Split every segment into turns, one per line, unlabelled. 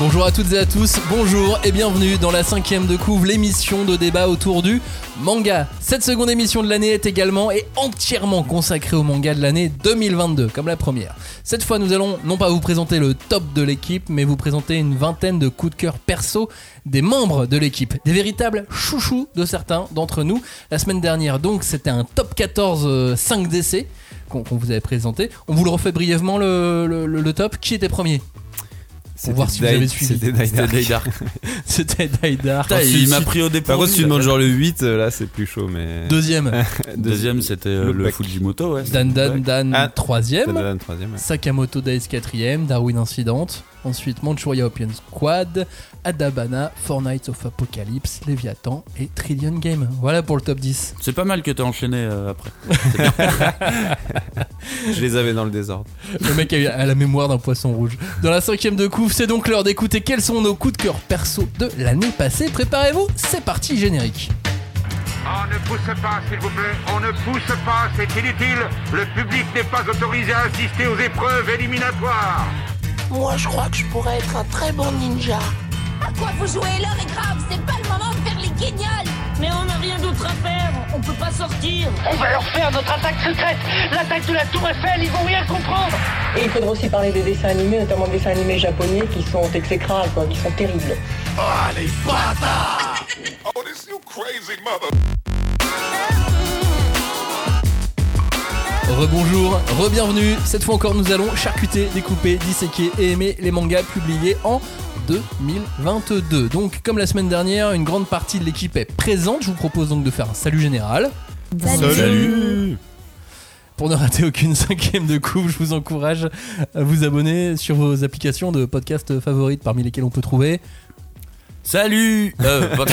Bonjour à toutes et à tous, bonjour et bienvenue dans la cinquième de couvre, l'émission de débat autour du manga. Cette seconde émission de l'année est également et entièrement consacrée au manga de l'année 2022, comme la première. Cette fois, nous allons non pas vous présenter le top de l'équipe, mais vous présenter une vingtaine de coups de cœur perso des membres de l'équipe, des véritables chouchous de certains d'entre nous. La semaine dernière, donc, c'était un top 14 5 DC qu'on vous avait présenté. On vous le refait brièvement le top. Qui était premier? Pour voir si vous avez suivi.
C'était Daidar.
C'était Daidar.
Putain, il m'a pris au
Par
dépourvu.
contre, si tu demandes genre le 8, euh, là, c'est plus chaud, mais.
Deuxième,
Deuxième, c'était euh,
Le.
Fujimoto, ouais.
Dan Dan Dan.
Ah,
troisième.
Le troisième. ouais.
Sakamoto Days 4ème, Darwin Incident, ensuite Manchuria Opium Squad, Adabana, Four Nights of Apocalypse, Leviathan et Trillion Game. Voilà pour le top 10.
C'est pas mal que t'as enchaîné euh, après.
Je les avais dans le désordre.
Le mec a, eu- a la mémoire d'un poisson rouge. Dans la cinquième de couvre, c'est donc l'heure d'écouter quels sont nos coups de cœur perso de l'année passée. Préparez-vous, c'est parti générique.
On ne pousse pas, s'il vous plaît. On ne pousse pas, c'est inutile. Le public n'est pas autorisé à assister aux épreuves éliminatoires.
Moi, je crois que je pourrais être un très bon ninja.
À quoi vous jouez L'heure est grave, c'est pas le moment de faire les guignols
Mais on n'a rien d'autre à faire, on peut pas sortir.
On va leur faire notre attaque secrète, l'attaque de la Tour Eiffel, ils vont rien comprendre.
Et il faudra aussi parler des dessins animés, notamment des dessins animés japonais qui sont exécrables, quoi, qui sont terribles.
Rebonjour, re-bienvenue. Cette fois encore, nous allons charcuter, découper, disséquer et aimer les mangas publiés en 2022. Donc, comme la semaine dernière, une grande partie de l'équipe est présente. Je vous propose donc de faire un salut général.
Salut
Pour ne rater aucune cinquième de coupe, je vous encourage à vous abonner sur vos applications de podcast favorites, parmi lesquelles on peut trouver
Salut euh,
ton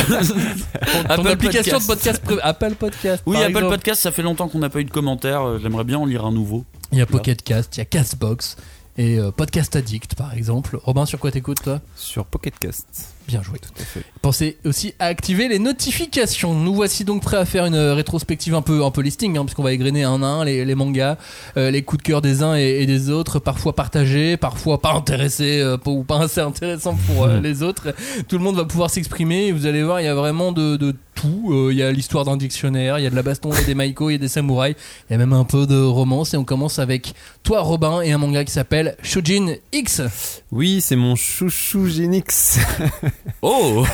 Apple
application de
Podcast.
Apple Podcast.
Oui, Apple
exemple.
Podcast, ça fait longtemps qu'on n'a pas eu de commentaires. euh, J'aimerais bien en lire un nouveau.
Il y a Pocket Cast, il y a Castbox et euh, Podcast Addict par exemple. Robin, sur quoi t'écoutes toi?
Sur Pocket Cast.
Bien joué.
Tout à fait.
Pensez aussi à activer les notifications. Nous voici donc prêts à faire une euh, rétrospective un peu, un peu listing, hein, puisqu'on va égrener un à un les, les mangas, euh, les coups de cœur des uns et, et des autres, parfois partagés, parfois pas intéressés euh, ou pas assez intéressants pour euh, les autres. Tout le monde va pouvoir s'exprimer et vous allez voir, il y a vraiment de, de tout. Il y a l'histoire d'un dictionnaire, il y a de la baston, il y a des maïkos, il y a des samouraïs, il y a même un peu de romance. Et on commence avec toi, Robin, et un manga qui s'appelle Shojin X.
Oui, c'est mon chouchou Genix.
Oh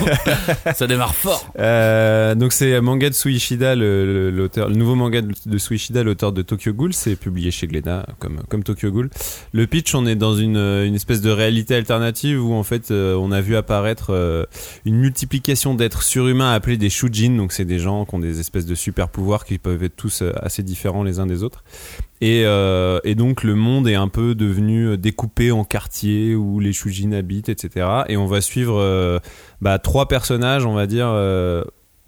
Ça démarre fort.
Euh, donc c'est manga de Suishida, le, le- l'auteur, le nouveau manga de, Suishida, l'auteur de Tokyo Ghoul, c'est publié chez Glénat comme comme Tokyo Ghoul. Le pitch, on est dans une, une espèce de réalité alternative où en fait euh, on a vu apparaître euh, une multiplication d'êtres surhumains appelés des shujin, donc c'est des gens qui ont des espèces de super pouvoirs qui peuvent être tous assez différents les uns des autres. Et, euh, et donc le monde est un peu devenu découpé en quartiers où les shujin habitent, etc. Et on va suivre euh, bah, trois personnages, on va dire. euh,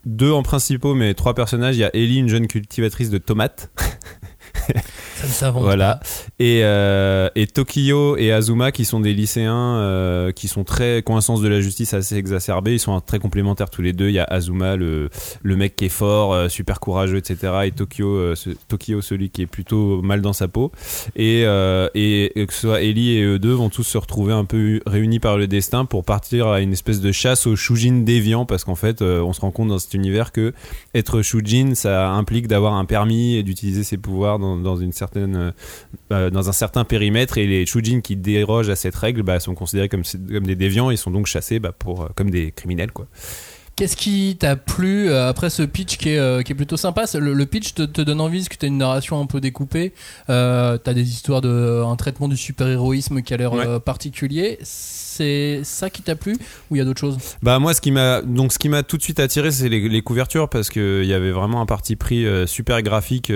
deux en principaux, mais trois personnages. Il y a Ellie, une jeune cultivatrice de tomates.
Ça ne s'invente
Voilà.
pas.
Et, euh, et Tokyo et Azuma, qui sont des lycéens euh, qui sont très, qui ont un sens de la justice assez exacerbé. Ils sont très complémentaires tous les deux. Il y a Azuma, le, le mec qui est fort, euh, super courageux, etc. Et Tokyo, ce- Tokyo, celui qui est plutôt mal dans sa peau. Et, et, et que ce soit Ellie et eux deux vont tous se retrouver un peu réunis par le destin pour partir à une espèce de chasse aux Shujin déviants parce qu'en fait, on se rend compte dans cet univers que être Shujin, ça implique d'avoir un permis et d'utiliser ses pouvoirs dans, dans une certaine, euh, dans un certain périmètre. Et les Shujin qui dérogent à cette règle bah, sont considérés comme, comme des déviants et sont donc chassés bah, pour, euh, comme des criminels. Quoi.
Qu'est-ce qui t'a plu euh, après ce pitch qui est, euh, qui est plutôt sympa? Le, le pitch te, te donne envie? Parce que t'as une narration un peu découpée, euh, t'as des histoires de un traitement du super-héroïsme qui a l'air
Ouais.
euh, particulier. C'est ça qui t'a plu ou il y a d'autres choses?
Bah moi ce qui m'a donc ce qui m'a tout de suite attiré c'est les, les couvertures parce que il y avait vraiment un parti pris super graphique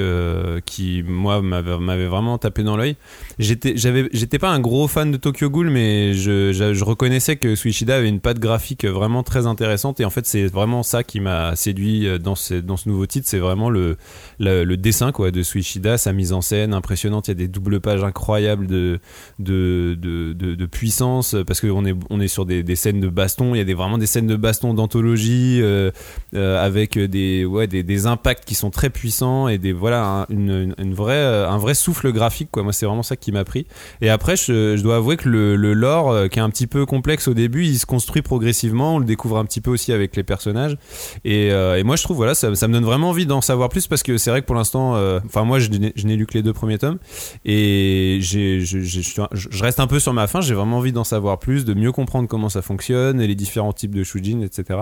qui moi m'avait m'avait vraiment tapé dans l'œil. J'étais j'avais j'étais pas un gros fan de Tokyo Ghoul mais je, je, je reconnaissais que Suishida avait une patte graphique vraiment très intéressante et en fait c'est vraiment ça qui m'a séduit euh, dans ce, dans ce nouveau titre. C'est vraiment le, le, dessin quoi, de Suishida, sa mise en scène impressionnante. Il y a des doubles pages incroyables de, de, de, de, puissance parce qu'on est, on est sur des, des scènes de baston. Il y a des, vraiment des scènes de baston d'anthologie euh, euh, avec des, ouais, des, des impacts qui sont très puissants et des, voilà, un, une, une vraie, un vrai souffle graphique. Quoi. Moi, c'est vraiment ça qui m'a pris. Et après, je, dois avouer que le, le lore, qui est un petit peu complexe au début, il se construit progressivement. On le découvre un petit peu aussi avec les personnages. Et, euh, et moi, je trouve, voilà, ça, ça me donne vraiment envie d'en savoir plus parce que c'est vrai que pour l'instant, euh, enfin, moi, je n'ai lu que les deux premiers tomes et je, reste un peu sur ma fin. J'ai vraiment envie d'en savoir plus, de mieux comprendre comment ça fonctionne et les différents types de shujin, etc.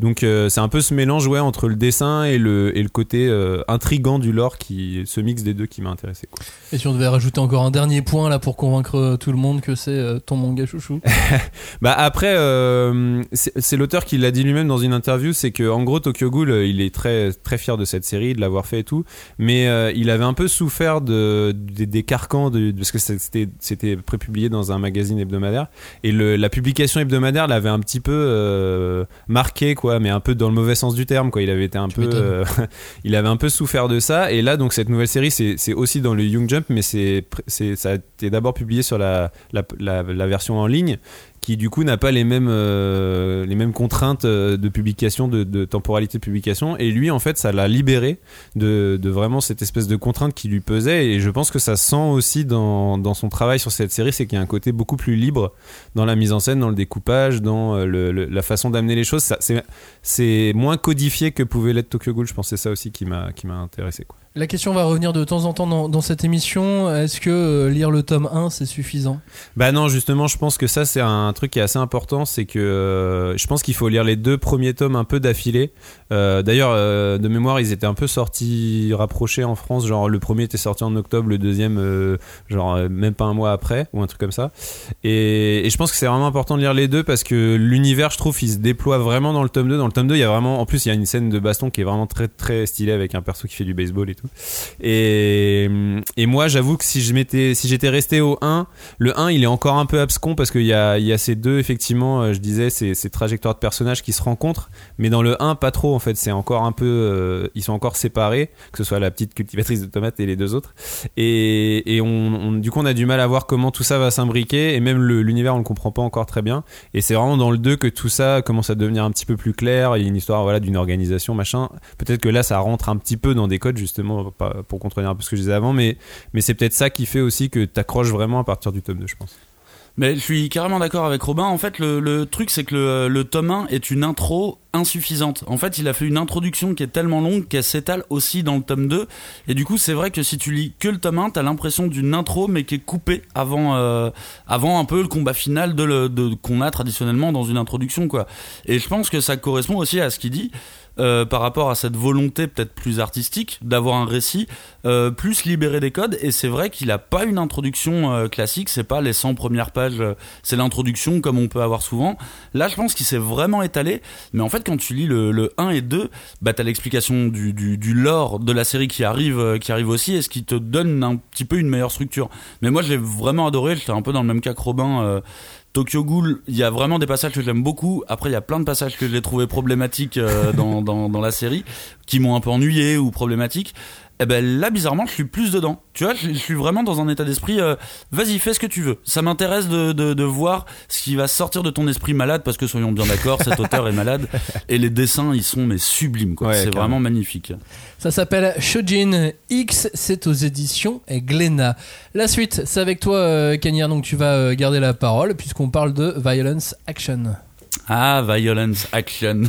Donc, euh, c'est un peu ce mélange, ouais, entre le dessin et le, et le côté intrigant du lore qui, ce mix des deux qui m'a intéressé. Quoi.
Et si on devait rajouter encore un dernier point là pour convaincre tout le monde que c'est ton manga chouchou?
Bah après, euh, c'est c'est l'auteur qui l'a dit lui-même dans une interview, c'est que en gros Tokyo Ghoul, euh, il est très très fier de cette série, de l'avoir fait et tout, mais euh, il avait un peu souffert de, des, des carcans de, parce que c'était c'était prépublié dans un magazine hebdomadaire. Et le, la publication hebdomadaire l'avait un petit peu euh, marqué quoi, mais un peu dans le mauvais sens du terme quoi. Il avait été un
Tu
peu, euh, il avait un peu souffert de ça. Et là donc cette nouvelle série c'est aussi dans le Young Jump, mais c'est ça a été d'abord publié sur la, la, la, la version en ligne qui du coup n'a pas les mêmes euh, les mêmes contraintes euh, de publication de, temporalité de publication. Et lui en fait ça l'a libéré de, de vraiment cette espèce de contrainte qui lui pesait. Et je pense que ça sent aussi dans, dans son travail sur cette série c'est qu'il y a un côté beaucoup plus libre dans la mise en scène dans le découpage dans euh, la façon d'amener les choses. C'est moins codifié que pouvait l'être Tokyo Ghoul. Je pense c'est ça aussi qui m'a intéressé quoi.
La question va revenir de temps en temps dans, cette émission. Est-ce que euh, lire le tome 1 c'est suffisant?
Bah non, justement, je pense que ça c'est un truc qui est assez important, c'est que euh, je pense qu'il faut lire les deux premiers tomes un peu d'affilée. Euh, D'ailleurs, de mémoire, ils étaient un peu sortis rapprochés en France. Genre le premier était sorti en octobre, le deuxième genre même pas un mois après ou un truc comme ça. Et, et je pense que c'est vraiment important de lire les deux parce que l'univers, je trouve, il se déploie vraiment dans le tome 2. Dans le tome 2, il y a vraiment, en plus, il y a une scène de baston qui est vraiment très très stylée avec un perso qui fait du baseball et Et, et moi, j'avoue que si je m'étais, si j'étais resté au 1, le 1, il est encore un peu abscon parce qu'il y a, y a ces deux, effectivement, euh, je disais, ces, ces trajectoires de personnages qui se rencontrent. Mais dans le 1, pas trop, en fait. C'est encore un peu. euh, ils sont encore séparés, que ce soit la petite cultivatrice de tomates et les deux autres. Et, et on, du coup, on a du mal à voir comment tout ça va s'imbriquer. Et même l'univers, on le comprend pas encore très bien. Et c'est vraiment dans le 2 que tout ça commence à devenir un petit peu plus clair. Il y a une histoire voilà, d'une organisation, machin. Peut-être que là, ça rentre un petit peu dans des codes, justement, pour contredire un peu ce que je disais avant. Mais, mais c'est peut-être ça qui fait aussi que t'accroches vraiment à partir du tome 2, je pense.
Mais je suis carrément d'accord avec Robin. En fait, le, le truc, c'est que le, le tome 1 est une intro insuffisante. En fait, il a fait une introduction qui est tellement longue qu'elle s'étale aussi dans le tome 2. Et du coup, c'est vrai que si tu lis que le tome 1, t'as l'impression d'une intro, mais qui est coupée avant, euh, avant un peu le combat final de de, qu'on a traditionnellement dans une introduction, quoi. Et je pense que ça correspond aussi à ce qu'il dit. Euh, par rapport à cette volonté peut-être plus artistique d'avoir un récit euh, plus libéré des codes. Et c'est vrai qu'il a pas une introduction euh, classique. C'est pas les 100 premières pages euh, c'est l'introduction comme on peut avoir souvent. Là je pense qu'il s'est vraiment étalé. Mais en fait quand tu lis le, le 1 et 2 bah t'as l'explication du, du, lore de la série qui arrive qui arrive aussi et ce qui te donne un petit peu une meilleure structure. Mais moi je l'ai vraiment adoré. J'étais un peu dans le même cas que Robin Tokyo Ghoul, il y a vraiment des passages que j'aime beaucoup. Après, il y a plein de passages que j'ai trouvé problématiques euh, dans, dans, dans la série, qui m'ont un peu ennuyé ou problématiques. Et ben là, bizarrement, je suis plus dedans. Tu vois, je, je suis vraiment dans un état d'esprit. euh, Vas-y, fais ce que tu veux. Ça m'intéresse de, de, de voir ce qui va sortir de ton esprit malade, parce que soyons bien d'accord, cet auteur est malade et les dessins, ils sont mais sublimes. quoi.
Ouais,
C'est vraiment magnifique.
Ça s'appelle Shojin X, c'est aux éditions Glénat. La suite, c'est avec toi, euh, Cagnard, donc tu vas euh, garder la parole puisqu'on parle de Violence Action.
Ah, Violence Action.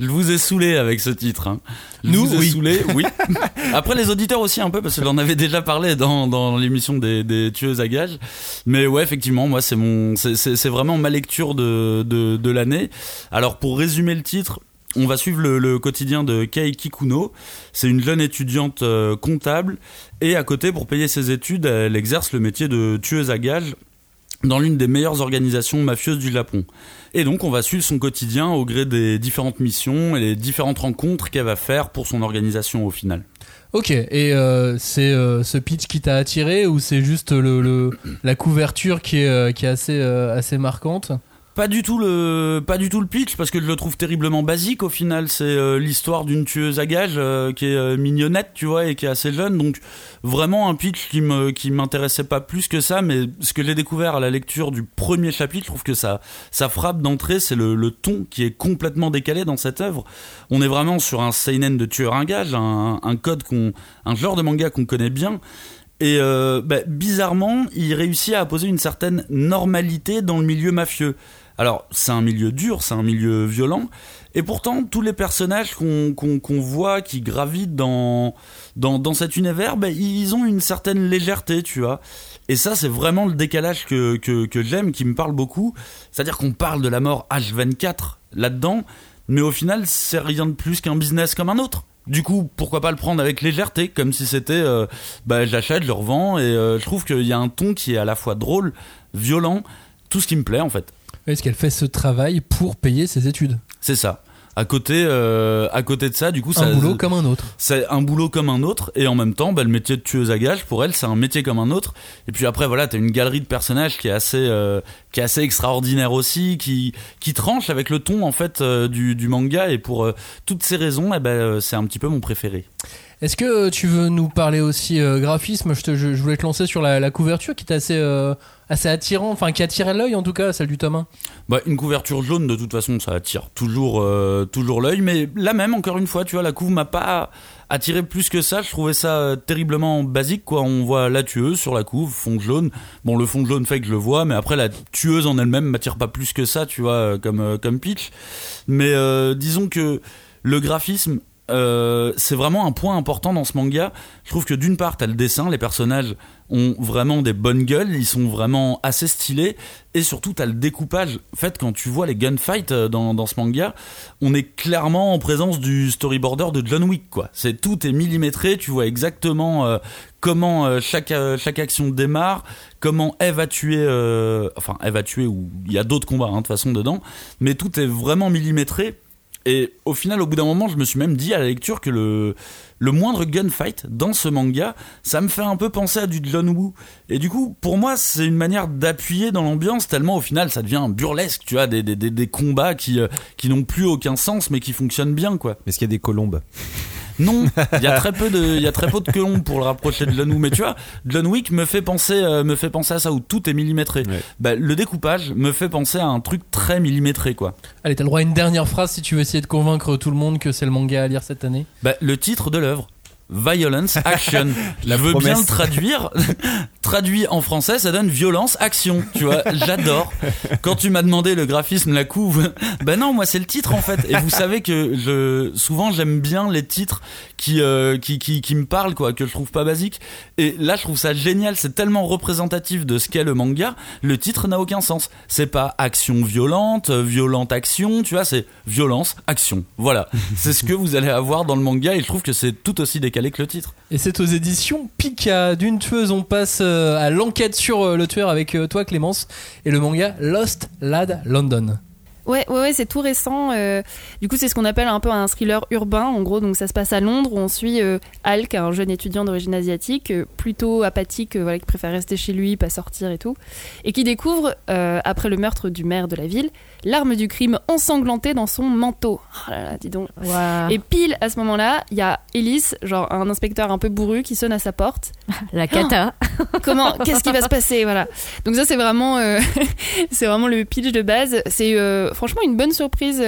Je vous ai saoulé avec ce titre. hein. Je
Nous,
vous ai
oui.
saoulé, oui. Après, les auditeurs aussi un peu, parce que j'en avais déjà parlé dans, dans l'émission des, des tueuses à gages. Mais ouais, effectivement, moi, c'est mon, c'est- vraiment ma lecture de, de, de l'année. Alors, pour résumer le titre, on va suivre le, le quotidien de Kei Kikuno. C'est une jeune étudiante euh, comptable. Et à côté, pour payer ses études, elle exerce le métier de tueuse à gages dans l'une des meilleures organisations mafieuses du Japon. Et donc on va suivre son quotidien au gré des différentes missions et les différentes rencontres qu'elle va faire pour son organisation au final.
Ok, et euh, c'est euh, ce pitch qui t'a attiré ou c'est juste le, la couverture qui est, euh, qui est assez, assez marquante?
Pas du tout le pas du tout le pitch parce que je le trouve terriblement basique au final. C'est euh, l'histoire d'une tueuse à gages euh, qui est euh, mignonnette tu vois et qui est assez jeune. Donc vraiment un pitch qui me qui m'intéressait pas plus que ça. Mais ce que j'ai découvert à la lecture du premier chapitre je trouve que ça ça frappe d'entrée. C'est le, ton qui est complètement décalé dans cette œuvre. On est vraiment sur un seinen de tueur à gages un, un code qu'on un genre de manga qu'on connaît bien. Et euh, bah, bizarrement, il réussit à poser une certaine normalité dans le milieu mafieux. Alors, c'est un milieu dur, c'est un milieu violent, et pourtant, tous les personnages qu'on qu'on voit qui gravitent dans, dans, dans cet univers, bah, ils ont une certaine légèreté, tu vois. Et ça, c'est vraiment le décalage que, que, j'aime, qui me parle beaucoup. C'est-à-dire qu'on parle de la mort H24 là-dedans, mais au final, c'est rien de plus qu'un business comme un autre. Du coup, pourquoi pas le prendre avec légèreté, comme si c'était, euh, bah, j'achète, je revends, et euh, je trouve qu'il y a un ton qui est à la fois drôle, violent, tout ce qui me plaît en fait.
Est-ce qu'elle fait ce travail pour payer ses études
C'est ça. À côté, euh, à côté de ça, du coup, ça,
Un boulot comme un autre.
c'est un boulot comme un autre, et en même temps, bah, le métier de tueuse à gages, pour elle, c'est un métier comme un autre. Et puis après, voilà, t'as une galerie de personnages qui est assez, euh, qui est assez extraordinaire aussi, qui, qui tranche avec le ton en fait euh, du, du manga, et pour toutes ces raisons, eh ben, c'est un petit peu mon préféré.
Est-ce que euh, tu veux nous parler aussi euh, graphisme? Je, voulais te lancer sur la, couverture qui est assez, euh, assez attirant, enfin qui attirait l'œil en tout cas, celle du tome 1.
Bah, une couverture jaune, de toute façon, ça attire toujours, euh, toujours l'œil. Mais là même, encore une fois, tu vois, la couve m'a pas attiré plus que ça. Je trouvais ça terriblement basique, quoi. On voit la tueuse sur la couve, fond jaune. Bon, le fond jaune fait que je le vois, mais après, la tueuse en elle-même m'attire pas plus que ça, tu vois, comme, comme pitch. Mais disons que le graphisme, euh, c'est vraiment un point important dans ce manga. Je trouve que d'une part, t'as le dessin, les personnages ont vraiment des bonnes gueules, ils sont vraiment assez stylés, et surtout t'as le découpage. En fait, quand tu vois les gunfights euh, dans, dans ce manga, on est clairement en présence du storyboarder de John Wick, quoi. C'est tout est millimétré, tu vois exactement euh, comment chaque chaque action démarre, comment Eve tuer, euh, enfin Eve va tuer ou il y a d'autres combats hein, de toute façon dedans, mais tout est vraiment millimétré. Et au final, au bout d'un moment, je me suis même dit à la lecture que le, le moindre gunfight dans ce manga, ça me fait un peu penser à du John Woo. Et du coup, pour moi, c'est une manière d'appuyer dans l'ambiance, tellement au final, ça devient burlesque, tu vois, des, des, des, des combats qui, euh, qui n'ont plus aucun sens, mais qui fonctionnent bien, quoi.
Est-ce qu'il y a des colombes?
Non, il y a très peu de, il y a très peu de colombes pour le rapprocher de John Woo. Mais tu vois, John Wick me fait penser, euh, me fait penser à ça où tout est millimétré.
Ouais.
Bah, le découpage me fait penser à un truc très millimétré, quoi.
Allez, t'as le droit à une dernière phrase si tu veux essayer de convaincre tout le monde que c'est le manga à lire cette année?
Bah, le titre de l'œuvre. Violence Action.
La
je veux bien le traduire. Traduit en français, ça donne violence action. Tu vois, j'adore. Quand tu m'as demandé le graphisme, la couve, ben non, moi c'est le titre en fait. Et vous savez que je souvent j'aime bien les titres qui, euh, qui qui qui me parlent quoi, que je trouve pas basiques. Et là, je trouve ça génial. C'est tellement représentatif de ce qu'est le manga. Le titre n'a aucun sens. C'est pas action violente, violente action. Tu vois, c'est violence action. Voilà. C'est ce que vous allez avoir dans le manga. Et je trouve que c'est tout aussi décalé que le titre.
Et c'est aux éditions Pika. D'une tueuse, on passe euh, à l'enquête sur euh, le tueur avec euh, toi, Clémence, et le manga Lost Lad London.
Ouais, ouais, ouais, c'est tout récent. euh, du coup, c'est ce qu'on appelle un peu un thriller urbain. En gros, donc ça se passe à Londres où on suit euh, Alk, un jeune étudiant d'origine asiatique, euh, plutôt apathique, euh, voilà, qui préfère rester chez lui, pas sortir et tout, et qui découvre, euh, après le meurtre du maire de la ville, l'arme du crime ensanglantée dans son manteau. Oh là là, dis donc. Et pile à ce moment-là, il y a Ellis, genre un inspecteur un peu bourru, qui sonne à sa porte.
La cata.
Comment Qu'est-ce qui va se passer Voilà. Donc ça, c'est vraiment, euh, c'est vraiment le pitch de base. C'est euh, franchement une bonne surprise.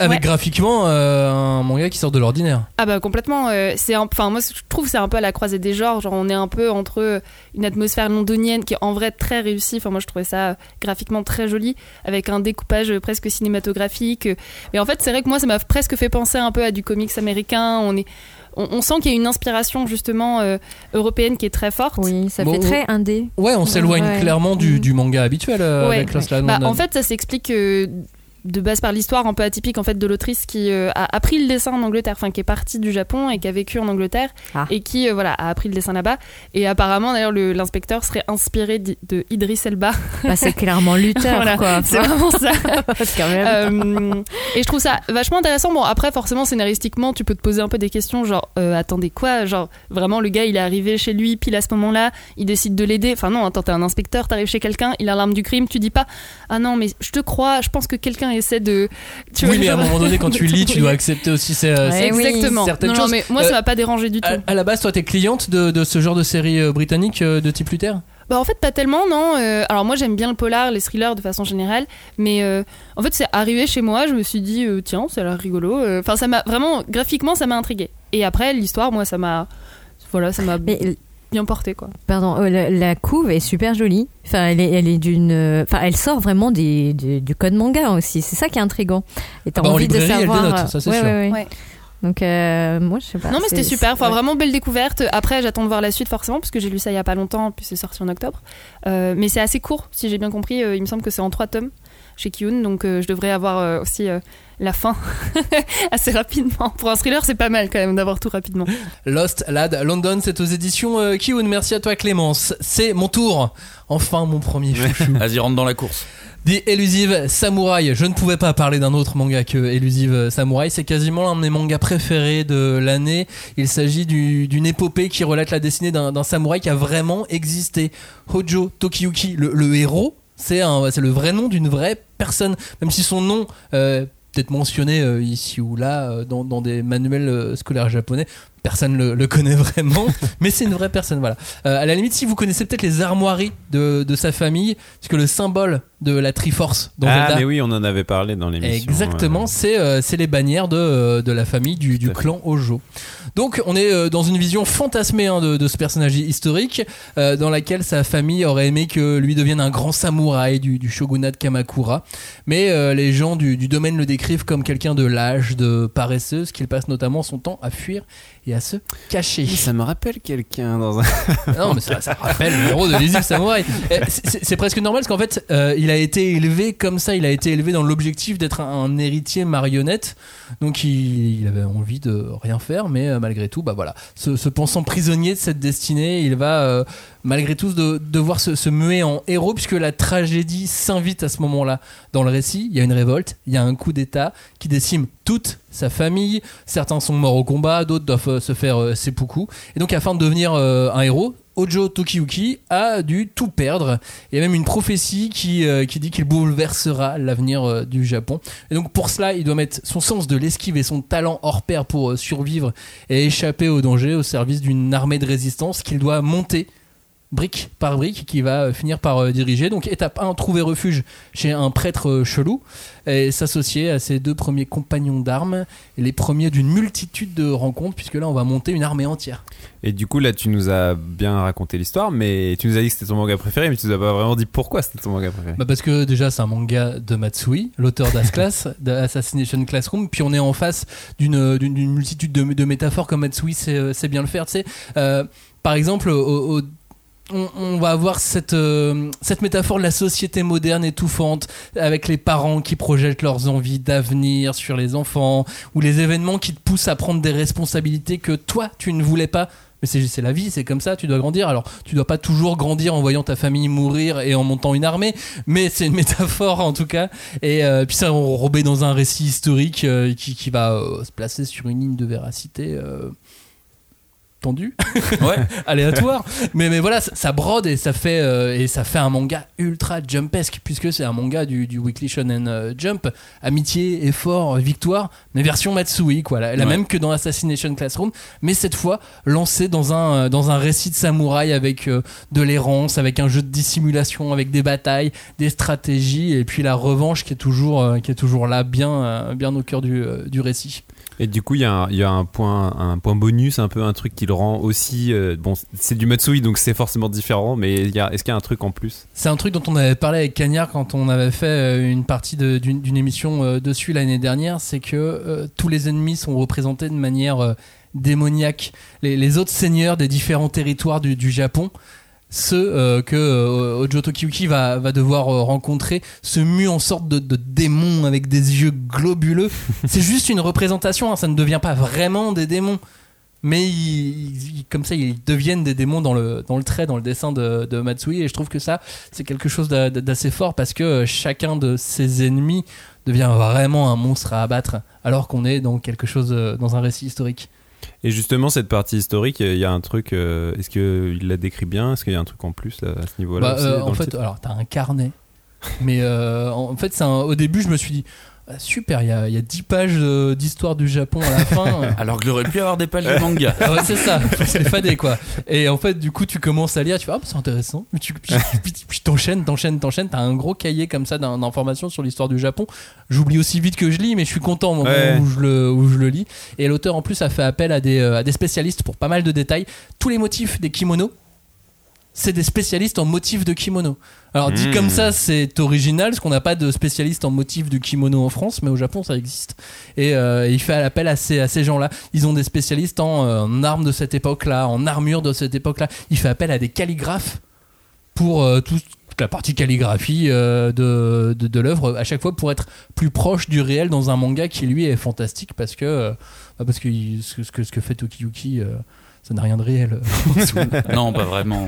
Avec
Ouais.
graphiquement euh, un manga qui sort de l'ordinaire.
Ah bah complètement. euh, c'est enfin moi je trouve que c'est un peu à la croisée des genres. Genre on est un peu entre une atmosphère londonienne qui est en vrai très réussie. Enfin moi je trouvais ça graphiquement très joli avec un découpage presque cinématographique. Mais en fait c'est vrai que moi ça m'a presque fait penser un peu à du comics américain. On est on, on sent qu'il y a une inspiration justement euh, européenne qui est très forte.
Oui, ça
Bon,
fait très indé.
Ouais, on s'éloigne
Ouais.
clairement du, du manga habituel euh,
Ouais.
avec Lad
Bah, en fait, ça s'explique euh, de base par l'histoire un peu atypique en fait de l'autrice qui euh, a appris le dessin en Angleterre, enfin qui est partie du Japon et qui a vécu en Angleterre
Ah.
et qui euh, voilà a appris le dessin là-bas. Et apparemment d'ailleurs le- l'inspecteur serait inspiré de Idris Elba.
Bah, c'est clairement Luther,
Voilà,
quoi.
c'est vraiment ça.
Quand même.
Euh, Et je trouve ça vachement intéressant. Bon, après, forcément, scénaristiquement, tu peux te poser un peu des questions, genre, attendez quoi? Genre, vraiment, le gars, il est arrivé chez lui, pile à ce moment-là, il décide de l'aider. Enfin, non, attends, t'es un inspecteur, t'arrives chez quelqu'un, il a l'arme du crime, tu dis pas, ah non, mais je te crois, je pense que quelqu'un essaie de. Tu
oui,
vois,
mais à un moment donné, quand tu lis, tu dois accepter aussi ces, euh,
Ouais, oui.
Exactement.
certaines
non, non,
choses.
mais moi,
Euh,
ça m'a pas dérangé du tout.
À, à la base, toi, t'es cliente de, de ce genre de série euh, britannique euh, de type Luther?
Bah en fait pas tellement non. Euh, alors moi j'aime bien le polar, les thrillers de façon générale, mais euh, en fait c'est arrivé chez moi, je me suis dit euh, tiens ça a l'air rigolo. Euh, Enfin ça m'a vraiment graphiquement ça m'a intrigué. Et après l'histoire moi ça m'a voilà ça m'a bien porté quoi.
Pardon, euh, la, la couve est super jolie. Enfin, elle est, elle est d'une, euh, enfin, elle sort vraiment des, du, du code manga aussi. C'est ça qui est intrigant. Et t'as
Ah bah, en
envie de savoir.
dénote, ça, c'est
ouais,
sûr.
ouais, ouais.
Ouais.
Donc euh, moi je sais pas.
non mais
c'est-
c'était super. Enfin
ouais.
vraiment belle découverte. Après j'attends de voir la suite forcément parce que j'ai lu ça il y a pas longtemps puis c'est sorti en octobre. Euh, mais c'est assez court si j'ai bien compris. Euh, il me semble que c'est en trois tomes chez Kiyun donc euh, je devrais avoir euh, aussi euh, la fin assez rapidement. Pour un thriller c'est pas mal quand même d'avoir tout rapidement.
Lost Lad London, c'est aux éditions euh, Kiun. Merci à toi, Clémence. C'est mon tour. Enfin, mon premier chouchou.
Vas-y, rentre dans la course.
The Elusive Samurai. Je ne pouvais pas parler d'un autre manga que Elusive Samurai. C'est quasiment l'un de mes mangas préférés de l'année. Il s'agit du- d'une épopée qui relate la destinée d'un d'un samouraï qui a vraiment existé. Hojo Tokiyuki, le, le héros, c'est le vrai nom d'une vraie personne. Même si son nom euh, peut-être mentionné euh, ici ou là euh, dans, dans des manuels euh, scolaires japonais. Personne le, le connaît vraiment, mais c'est une vraie personne. Voilà. À la limite, si vous connaissez peut-être les armoiries de, de sa famille, puisque le symbole de la Triforce dans
Ah,
Zelda,
mais oui, on en avait parlé dans l'émission.
Exactement, c'est les bannières de, de la famille du, clan Ojo. Donc on est euh, dans une vision fantasmée hein, de, ce personnage historique, euh, dans laquelle sa famille aurait aimé que lui devienne un grand samouraï du, shogunat Kamakura. Mais euh, les gens du, du domaine le décrivent comme quelqu'un de lâche, de paresseuse, qu'il passe notamment son temps à fuir et à se cacher.
Ça me rappelle quelqu'un dans un.
non, mais ça, ça rappelle le héros de l'Elusive Samurai. Eh, c'est- presque normal parce qu'en fait, euh, il a été élevé comme ça. Il a été élevé dans l'objectif d'être un, un héritier marionnette. Donc, il, il avait envie de rien faire, mais euh, malgré tout, bah voilà, se, se pensant prisonnier de cette destinée, il va euh, malgré tout de, devoir se, se muer en héros puisque la tragédie s'invite à ce moment-là dans le récit. Il y a une révolte, il y a un coup d'État qui décime toute sa famille. Certains sont morts au combat, d'autres doivent euh, se faire euh, seppuku. Et donc, afin de devenir euh, un héros, Ojo Tokiyuki a dû tout perdre. Il y a même une prophétie qui, euh, qui dit qu'il bouleversera l'avenir du Japon. Et donc pour cela, il doit mettre son sens de l'esquive et son talent hors pair pour survivre et échapper au danger au service d'une armée de résistance qu'il doit monter brique par brique qui va euh, finir par euh, diriger. Donc étape 1, trouver refuge chez un prêtre euh, chelou et s'associer à ses deux premiers compagnons d'armes les premiers d'une multitude de rencontres puisque là on va monter une armée entière.
Et du coup, là, tu nous as bien raconté l'histoire, mais tu nous as dit que c'était ton manga préféré, mais tu nous as pas vraiment dit pourquoi c'était ton manga préféré.
Bah parce que déjà c'est un manga de Matsui, l'auteur d'As-Class, d'Assassination Classroom, puis on est en face d'une d'une- d'une multitude de, de métaphores comme Matsui sait, sait bien le faire. Tu sais, Euh, par exemple, au- au- on, on va avoir cette, euh, cette métaphore de la société moderne étouffante, avec les parents qui projettent leurs envies d'avenir sur les enfants, ou les événements qui te poussent à prendre des responsabilités que toi tu ne voulais pas. Mais c'est la vie, c'est comme ça, tu dois grandir. Alors, tu dois pas toujours grandir en voyant ta famille mourir et en montant une armée, mais c'est une métaphore en tout cas. Et euh, puis ça enrobé dans un récit historique euh, qui, qui va se placer sur une ligne de véracité tendue,
Ouais.
aléatoire. mais, mais voilà, ça, ça brode et ça fait euh, et ça fait un manga ultra jumpesque puisque c'est un manga du, du Weekly Shonen euh, Jump, amitié, effort, victoire, mais version Matsui quoi, la, la
Ouais.
même que dans Assassination Classroom, mais cette fois lancé dans un euh, dans un récit de samouraï avec de l'errance, avec un jeu de dissimulation, avec des batailles, des stratégies et puis la revanche qui est toujours qui est toujours là, bien bien au cœur du, du récit.
Et du coup, il y a, un, point, bonus, un peu un truc qui le rend aussi. euh, bon, c'est du Matsui, donc c'est forcément différent, mais est-ce qu'il y a un truc en plus?
C'est un truc dont on avait parlé avec Cagnard quand on avait fait euh, une partie d'une émission euh, dessus l'année dernière, c'est que tous les ennemis sont représentés de manière démoniaque. Les, autres seigneurs des différents territoires du Japon, ceux euh, que euh, Ojo Tokiyuki va, va devoir euh, rencontrer, se muent en sorte de, de démons avec des yeux globuleux. c'est juste une représentation, hein, ça ne devient pas vraiment des démons. mais ils- ils- comme ça ils deviennent des démons dans le, dans le trait, dans le dessin de, de Matsui et je trouve que ça c'est quelque chose d'a- d'assez fort parce que euh, chacun de ses ennemis devient vraiment un monstre à abattre alors qu'on est dans quelque chose, dans un récit historique.
Et justement, cette partie historique, il y a un truc. euh, Est-ce qu'il la décrit bien? Est-ce qu'il y a un truc en plus là, à ce niveau-là
Bah, euh, en fait, alors t'as un carnet, mais euh, en fait, un- au début, je me suis dit ah, super, il y a, y a 10 pages d'histoire du Japon à la fin.
Alors qu'il aurait pu y avoir des pages de manga.
Ah ouais, c'est ça, c'est fadé quoi. Et en fait, du coup, tu commences à lire, tu fais, ah, bah, c'est intéressant. Puis tu puis, puis- puis t'enchaînes, t'enchaînes, t'enchaînes. T'as un gros cahier comme ça d'in- d'informations sur l'histoire du Japon. J'oublie aussi vite que je lis, mais je suis content au moment
Ouais.
où, je le, où je le lis. Et l'auteur en plus a fait appel à des, euh, à des spécialistes pour pas mal de détails. Tous les motifs des kimonos, c'est des spécialistes en motifs de kimono. Alors dit
Mmh.
comme ça, c'est original, parce qu'on n'a pas de spécialistes en motifs de kimono en France, mais au Japon, ça existe. Et euh, il fait appel à ces, à ces gens-là. Ils ont des spécialistes en, euh, en armes de cette époque-là, en armure de cette époque-là. Il fait appel à des calligraphes pour euh, tout- toute la partie calligraphie de, de, de l'œuvre, à chaque fois pour être plus proche du réel dans un manga qui lui est fantastique, parce que, bah, parce que ce, que- ce que, fait Tokiyuki, ça n'a rien de réel.
Non, pas vraiment.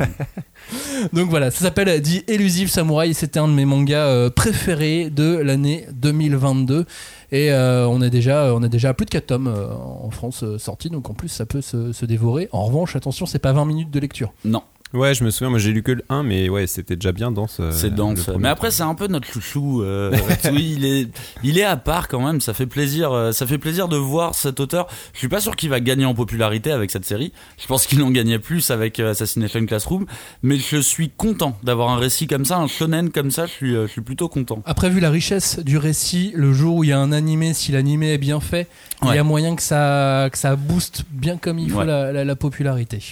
Donc voilà, ça s'appelle dit Elusive Samurai. C'était un de mes mangas euh, préférés de l'année 2022. Et euh, on, est déjà, on est déjà plus de 4 tomes euh, en France euh, sortis. Donc en plus, ça peut se, se dévorer. En revanche, attention, c'est pas 20 minutes de lecture.
Non,
Ouais, je me souviens, moi j'ai lu que le 1, mais ouais, c'était déjà bien dense. euh,
c'est dense.
premier.
Mais après, c'est un peu notre chouchou. Euh, oui, il est, il est à part quand même. Ça fait plaisir. euh, Ça fait plaisir de voir cet auteur. Je suis pas sûr qu'il va gagner en popularité avec cette série. Je pense qu'il en gagnait plus avec euh, Assassination Classroom. Mais je suis content d'avoir un récit comme ça, un shonen comme ça. Je suis, euh, je suis plutôt content.
Après, vu la richesse du récit, le jour où il y a un animé, si l'animé est bien fait, il y a moyen que ça, que ça booste bien comme il faut
Ouais.
la, la- la popularité.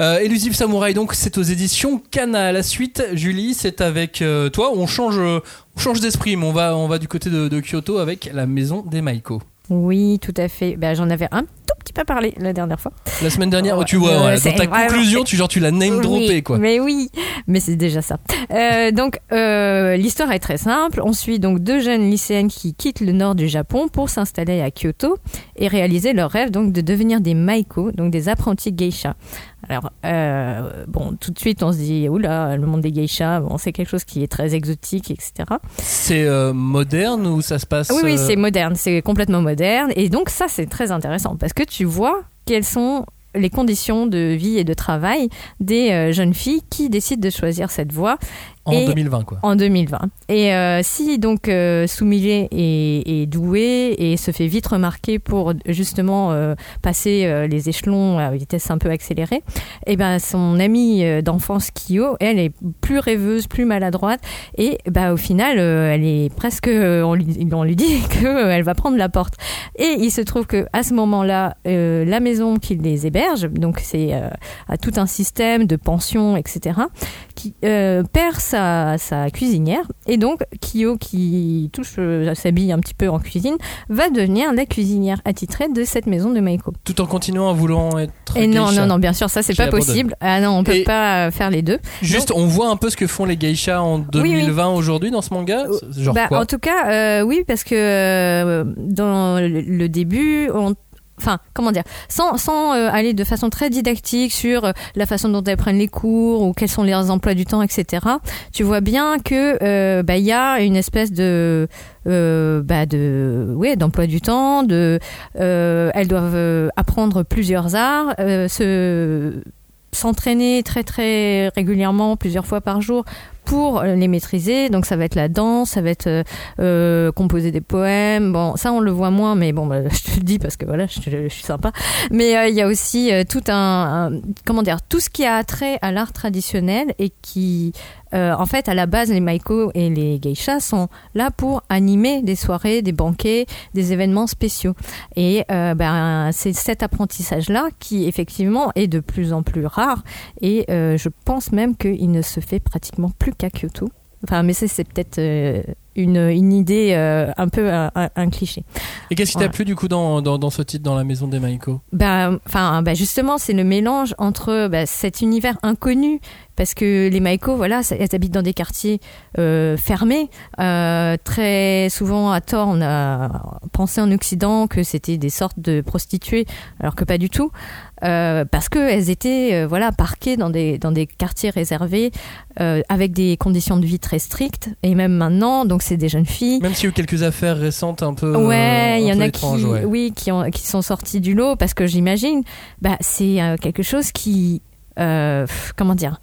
Euh, Elusive Samurai, donc c'est aux éditions Kana. La suite, Julie, c'est avec euh, toi. On change, euh, on change d'esprit, mais on va, on va du côté de, de Kyoto avec la maison des Maiko.
Oui, tout à fait. Ben, J'en avais un tout petit peu parlé la dernière fois.
La semaine dernière, tu vois, voilà,
c'est
dans ta conclusion, tu, genre, tu l'as name droppé,
Oui,
quoi.
Mais oui, mais c'est déjà ça. Euh, donc, euh, l'histoire est très simple. On suit donc deux jeunes lycéennes qui quittent le nord du Japon pour s'installer à Kyoto et réaliser leur rêve donc de devenir des maiko, donc des apprentis geisha. Alors, euh, bon, tout de suite, on se dit, oula, le monde des geishas, bon, c'est quelque chose qui est très exotique, etc.
C'est euh, moderne ou ça se passe
Oui, oui,
euh,
c'est moderne, c'est complètement moderne. Et donc ça, c'est très intéressant parce que tu vois quelles sont les conditions de vie et de travail des euh, jeunes filles qui décident de choisir cette voie
en
et-
2020, quoi.
en 2020. Et euh, si donc euh, est, est doué et se fait vite remarquer pour justement euh, passer euh, les échelons à vitesse un peu accélérée, et ben son amie d'enfance Kyo, elle est plus rêveuse, plus maladroite et bah au final elle est presque on lui, on lui dit que euh, elle va prendre la porte. Et il se trouve que à ce moment-là, la maison qui les héberge, donc c'est à tout un système de pension, etc qui euh, perd sa, sa cuisinière et donc Kyo qui touche euh, s'habille un petit peu en cuisine va devenir la cuisinière attitrée de cette maison de Maiko.
Tout en continuant à vouloir être.
Et non non non bien sûr ça c'est pas
abandonne.
possible. Ah non on peut
Et-
pas faire les deux.
Juste, on voit un peu ce que font les geishas en 2020 aujourd'hui dans ce manga. Genre
Bah,
quoi
en tout cas, euh, oui, parce que euh, dans le, le début, on Enfin, comment dire, sans, sans euh, aller de façon très didactique sur euh, la façon dont elles prennent les cours ou quels sont leurs emplois du temps, etc. Tu vois bien que euh, bah, y a une espèce de bah, de ouais d'emploi du temps, de elles doivent apprendre plusieurs arts, se s'entraîner très très régulièrement, plusieurs fois par jour pour euh, les maîtriser. Donc ça va être la danse, ça va être euh, euh, composer des poèmes. Bon, ça on le voit moins, mais bon, bah, je te le dis parce que voilà, je, suis sympa. Mais euh, il y a aussi tout un, un- comment dire, tout ce qui a trait à l'art traditionnel et qui, euh, en fait, à la base, les maiko et les geishas sont là pour animer des soirées, des banquets, des événements spéciaux. Et euh, ben, c'est cet apprentissage-là qui, effectivement, est de plus en plus rare. Et euh, je pense même qu'il ne se fait pratiquement plus qu'à Kyoto. Enfin, mais c'est peut-être une, une idée euh, un peu un, cliché.
Et qu'est-ce qui t'a plu du coup dans, dans, dans ce titre, dans la maison des Maïko?
Enfin, bah justement, c'est le mélange entre bah, cet univers inconnu, parce que les Maïko, voilà, elles habitent dans des quartiers euh, fermés. Euh, très souvent, à tort, on a pensé en Occident que c'était des sortes de prostituées, alors que pas du tout. Euh, parce qu'elles étaient euh, voilà parquées dans des dans des quartiers réservés euh, avec des conditions de vie très strictes et même maintenant donc c'est des jeunes filles
Même s'il y a eu quelques affaires récentes un peu.
Ouais, il y en a qui,
ouais.
oui, qui, ont, qui sont sortis du lot parce que j'imagine, bah, c'est quelque chose qui, comment dire,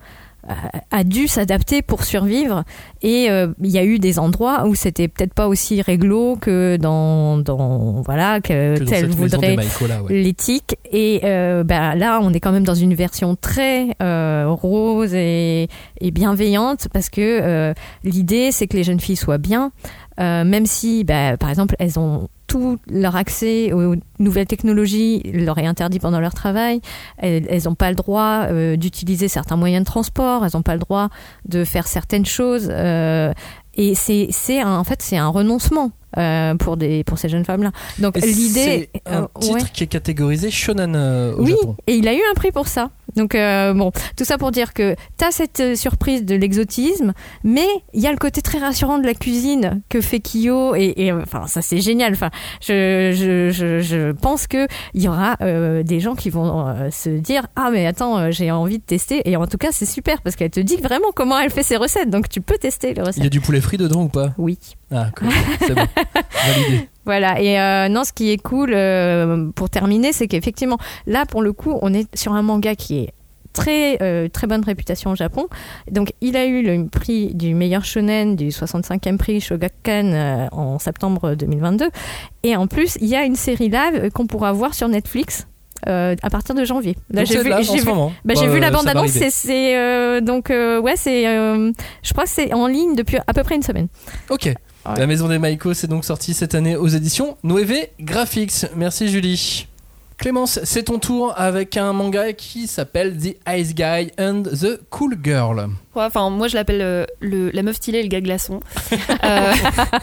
a dû s'adapter pour survivre. Et euh, il y a eu des endroits où c'était peut-être pas aussi réglo que dans, dans voilà, que,
Que
tel voudrait
ouais.
l'éthique. Et euh, bah, là, on est quand même dans une version très euh, rose et, et bienveillante parce que l'idée, c'est que les jeunes filles soient bien, même si, bah, par exemple, elles ont tout leur accès aux nouvelles technologies leur est interdit pendant leur travail. Elles n'ont pas le droit euh, d'utiliser certains moyens de transport. Elles n'ont pas le droit de faire certaines choses. euh, et c'est, c'est un- en fait, c'est un renoncement euh, pour des pour ces jeunes femmes-là. Donc
Et
l'idée,
c'est un titre
ouais.
qui est catégorisé shonen au
Oui,
Japon.
et il a eu un prix pour ça. Donc euh, bon, tout ça pour dire que tu as cette euh, surprise de l'exotisme, mais il y a le côté très rassurant de la cuisine que fait Kyo et, et, euh, enfin ça c'est génial. Enfin, je, je, je, je pense que il y aura euh, des gens qui vont euh, se dire ah mais attends j'ai envie de tester et en tout cas c'est super parce qu'elle te dit vraiment comment elle fait ses recettes donc tu peux tester les
Il y a
recettes.
du poulet frit dedans ou pas?
Oui.
Ah, cool. c'est bon. Validé.
Voilà, et euh, non, ce qui est cool euh, pour terminer, c'est qu'effectivement, là, pour le coup, on est sur un manga qui est très euh, très bonne réputation au Japon. Donc, il a eu le prix du meilleur shonen du 65e prix Shogakukan euh, en septembre 2022. Et en plus, il y a une série live qu'on pourra voir sur Netflix. euh, à partir de janvier. Là, j'ai vu,
là,
j'ai vu- bah, j'ai vu la bande annonce. C'est, c'est, euh, donc euh, ouais, c'est, euh, je crois que c'est en ligne depuis à peu près une semaine.
Ok. La maison des Maïko, c'est donc sorti cette année aux éditions Noévé Graphics. Merci Julie. Clémence, c'est ton tour avec un manga qui s'appelle The Ice Guy and the Cool Girl.
Enfin, moi je l'appelle euh, le, la meuf stylée et le gars glaçon. Euh,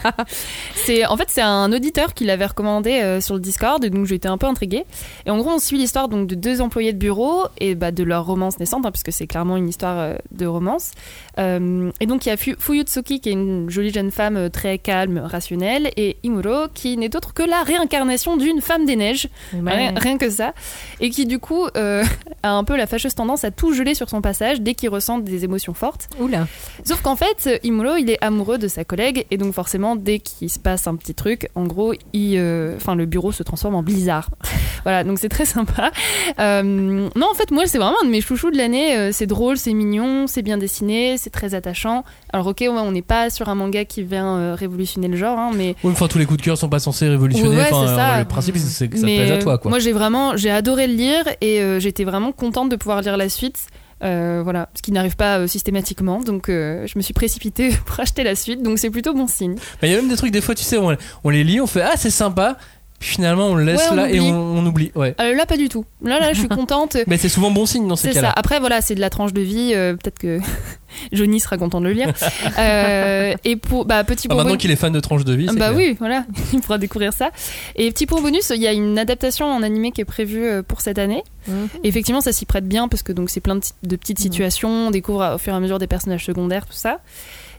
c'est en fait c'est un auditeur qui l'avait recommandé euh, sur le Discord, et donc j'ai été un peu intriguée. Et en gros, on suit l'histoire donc de deux employés de bureau et bah, de leur romance naissante, hein, puisque c'est clairement une histoire de romance. Et donc il y a Fu- Fuyutsuki qui est une jolie jeune femme très calme, rationnelle, et Imuro qui n'est autre que la réincarnation d'une femme des neiges. Rien, rien que ça. Et qui, du coup, a un peu la fâcheuse tendance à tout geler sur son passage dès qu'il ressent des émotions
Oula.
Sauf qu'en fait, Imuro, il est amoureux de sa collègue. Et donc, forcément, dès qu'il se passe un petit truc, en gros, il, euh, le bureau se transforme en blizzard. voilà, donc c'est très sympa. Euh, non, en fait, moi, c'est vraiment un de mes chouchous de l'année. Euh, C'est drôle, c'est mignon, c'est bien dessiné, c'est très attachant. Alors, ok, ouais, on n'est pas sur un manga qui vient euh, révolutionner le genre, hein, mais
Oui, enfin, tous les coups de cœur sont pas censés révolutionner.
Ouais, ça.
Le principe, c'est que ça
Mais,
te plaise à toi. Quoi.
Moi, j'ai vraiment, j'ai adoré le lire et euh, j'étais vraiment contente de pouvoir lire la suite. Euh, voilà, ce qui n'arrive pas euh, systématiquement, donc euh, je me suis précipitée pour acheter la suite, donc c'est plutôt bon signe.
Mais il y a même des trucs, des fois, tu sais, on, on les lit, on fait Ah, c'est sympa. Puis finalement, on le laisse
Ouais, on
là et on, on oublie. Ouais.
Euh, là, pas du tout. Là, là, je suis contente.
Mais c'est souvent bon signe dans ces
C'est ça.
cas-là.
Après, voilà, c'est de la tranche de vie. euh, Peut-être que Johnny sera content de le lire. Euh, et pour bah, petit
Ah,
pour
maintenant qu'il est fan de tranche de vie, c'est
Bah
clair.
oui, voilà, il pourra découvrir ça. Et petit point bonus, il y a une adaptation en animé qui est prévue euh, pour cette année. Et effectivement, ça s'y prête bien parce que donc c'est plein de, ti- de petites situations, on découvre au fur et à mesure des personnages secondaires, tout ça.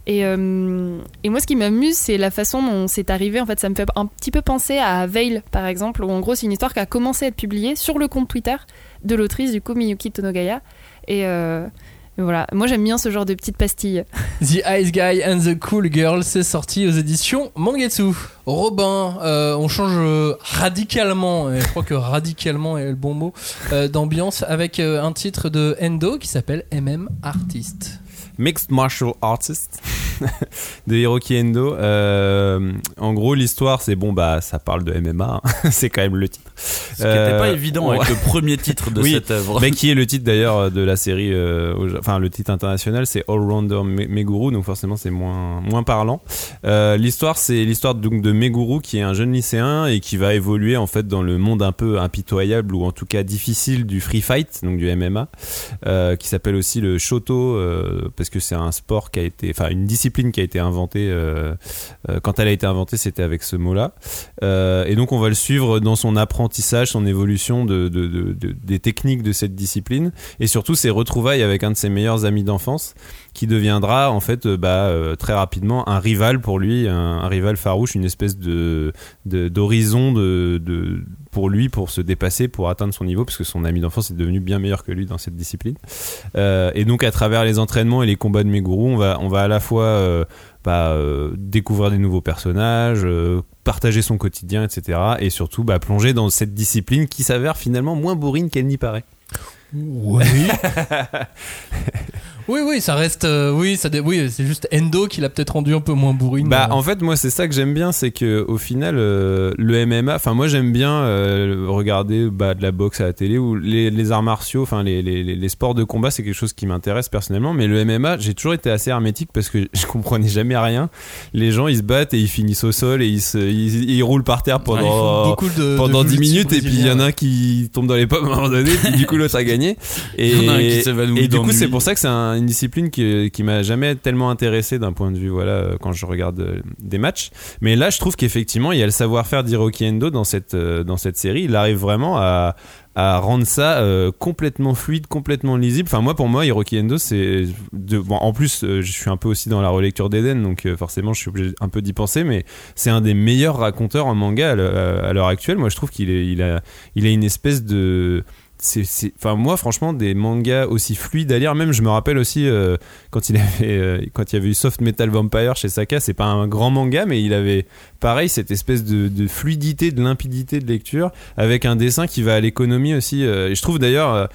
Et, euh, et moi, ce qui m'amuse, c'est la façon dont c'est arrivé. En fait, ça me fait un petit peu penser à Veil, par exemple, où en gros, c'est une histoire qui a commencé à être publiée sur le compte Twitter de l'autrice, du coup, Miyuki Tonogaya. Et euh, voilà, moi, j'aime bien ce genre de petites pastilles.
The Ice Guy and the Cool Girl, c'est sorti aux éditions Mangetsu. Robin, euh, on change radicalement, et je crois que radicalement est le bon mot, d'ambiance avec un titre de Endo qui s'appelle MM Artist.
Mixed Martial Artist de Hiroki Endo. Euh, en gros, l'histoire, c'est bon, bah, ça parle de MMA. hein. c'est quand même le titre.
Ce qui n'était pas évident avec le premier titre de
Oui,
cette œuvre.
Mais qui est le titre d'ailleurs de la série, euh, au- enfin le titre international, c'est All Rounder Me- Meguru, donc forcément c'est moins moins parlant. Euh, l'histoire, c'est l'histoire donc de Meguru qui est un jeune lycéen et qui va évoluer en fait dans le monde un peu impitoyable ou en tout cas difficile du free fight, donc du MMA, euh, qui s'appelle aussi le shoto euh, parce que c'est un sport qui a été, enfin une discipline qui a été inventée. euh, euh, quand elle a été inventée, c'était avec ce mot-là. Euh, et donc on va le suivre dans son apprentissage, son évolution de, de- de- de- des techniques de cette discipline, et surtout ses retrouvailles avec un de ses meilleurs amis d'enfance, qui deviendra en fait bah, très rapidement un rival pour lui, un, rival farouche, une espèce de d'horizon de, pour lui pour se dépasser, pour atteindre son niveau, parce que son ami d'enfance est devenu bien meilleur que lui dans cette discipline. Et donc à travers les entraînements et les combats de Meguru, on va, on va à la fois euh, bah, euh, découvrir des nouveaux personnages, euh, partager son quotidien, etc. Et surtout bah, plonger dans cette discipline qui s'avère finalement moins bourrine qu'elle n'y paraît.
Oui. oui, oui, ça reste. euh, oui, ça oui, c'est juste Endo qui l'a peut-être rendu un peu moins bourrine.
Bah
Euh,
en fait moi c'est ça que j'aime bien c'est que au final euh, le MMA enfin moi j'aime bien euh, regarder bah, de la boxe à la télé ou les, les arts martiaux enfin les, les, sports de combat c'est quelque chose qui m'intéresse personnellement mais le MMA j'ai toujours été assez hermétique parce que je comprenais jamais rien les gens ils se battent et ils finissent au sol et ils, se, ils, ils roulent par terre pendant
de-
pendant
de
10
jiu-jitsu
minutes et puis il y en a un qui tombe dans les pommes à un moment donné puis du coup l'autre a gagné et,
Il y en a un qui s'évanouit
et du coup c'est pour ça que c'est un- une discipline qui, qui m'a jamais tellement intéressé d'un point de vue voilà euh, quand je regarde euh, des matchs mais là je trouve qu'effectivement il y a le savoir-faire d'Hiroki Endo dans cette euh, dans cette série il arrive vraiment à à rendre ça complètement fluide, complètement lisible. Enfin moi pour moi Hiroki Endo c'est de bon en plus je suis un peu aussi dans la relecture d'Eden donc forcément je suis obligé un peu d'y penser mais c'est un des meilleurs raconteurs en manga à l'heure actuelle. Moi je trouve qu'il est il a il a une espèce de c'est enfin moi franchement des mangas aussi fluides à lire même je me rappelle aussi euh, quand il avait euh, quand il y avait eu Soft Metal Vampire chez Saka c'est pas un grand manga mais il avait pareil cette espèce de, fluidité de limpidité de lecture avec un dessin qui va à l'économie aussi euh, et je trouve d'ailleurs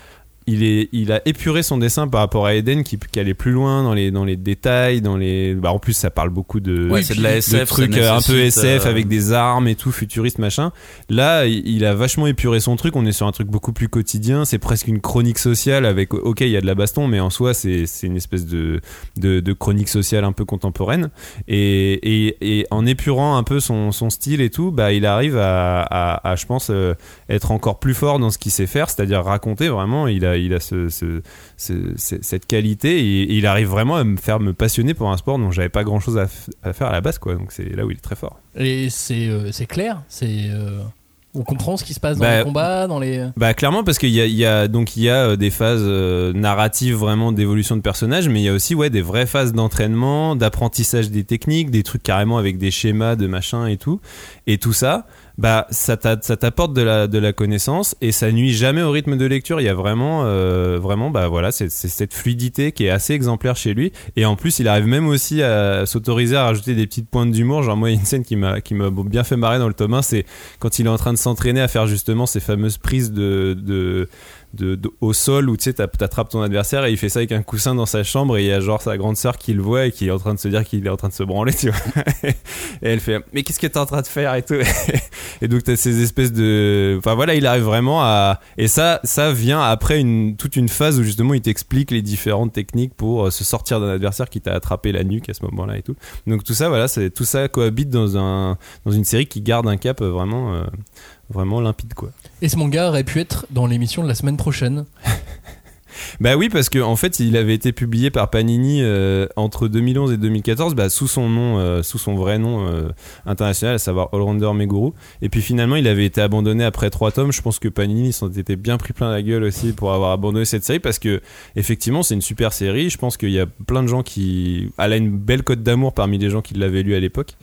il, est, il a épuré son dessin par rapport à Eden qui, qui allait plus loin dans les, dans les détails dans les bah en plus ça parle beaucoup de
Ouais, c'est de la SF,
trucs euh, un peu SF
euh,
avec des armes et tout futuriste machin. Là il il a vachement épuré son truc. On est sur un truc beaucoup plus quotidien. C'est presque une chronique sociale avec ok il y a de la baston mais en soi c'est c'est une espèce de, de, de chronique sociale un peu contemporaine. Et, et, et en épurant un peu son, son style et tout bah il arrive à, à, à, je pense euh, être encore plus fort dans ce qu'il sait faire c'est-à-dire raconter vraiment. Il a, il a ce, ce, ce- ce- cette qualité et, et il arrive vraiment à me faire me passionner pour un sport dont j'avais pas grand chose à, faire à la base quoi donc c'est là où il est très fort
Et c'est euh, clair, c'est. euh, on comprend ce qui se passe dans
Bah,
les combats, dans les.
Bah clairement parce qu'il y a, il y a donc il y a euh, des phases euh, narratives vraiment d'évolution de personnages, mais il y a aussi ouais des vraies phases d'entraînement, d'apprentissage des techniques, des trucs carrément avec des schémas de machin et tout, et tout ça, bah ça t'a- ça t'apporte de la de la connaissance et ça nuit jamais au rythme de lecture. Il y a vraiment euh, vraiment bah voilà c'est cette fluidité qui est assez exemplaire chez lui et en plus il arrive même aussi à s'autoriser à rajouter des petites pointes d'humour. Genre moi il y a une scène qui m'a qui m'a bien fait marrer dans le tome 1, c'est quand il est en train de s'entraîner à faire justement ces fameuses prises de, de, au sol où tu sais t'attrapes ton adversaire et il fait ça avec un coussin dans sa chambre et il y a genre sa grande sœur qui le voit et qui est en train de se dire qu'il est en train de se branler tu vois. Et elle fait mais qu'est-ce que t'es en train de faire et tout. Et donc t'as ces espèces de enfin voilà il arrive vraiment à et ça ça vient après une toute une phase où justement il t'explique les différentes techniques pour euh, se sortir d'un adversaire qui t'a attrapé la nuque à ce moment là et tout. Donc tout ça voilà tout ça cohabite dans un dans une série qui garde un cap vraiment euh, vraiment limpide quoi
Et ce manga aurait pu être dans l'émission de la semaine prochaine.
Bah oui, parce qu'en en fait, il avait été publié par Panini euh, entre 2011 et 2014, bah, sous son nom, euh, sous son vrai nom euh, international, à savoir Allrounder Meguru. Et puis finalement, il avait été abandonné après trois tomes. Je pense que Panini s'en était bien pris plein la gueule aussi pour avoir abandonné cette série, parce que effectivement, c'est une super série. Je pense qu'il y a plein de gens qui, elle a une belle cote d'amour parmi les gens qui l'avaient lu à l'époque.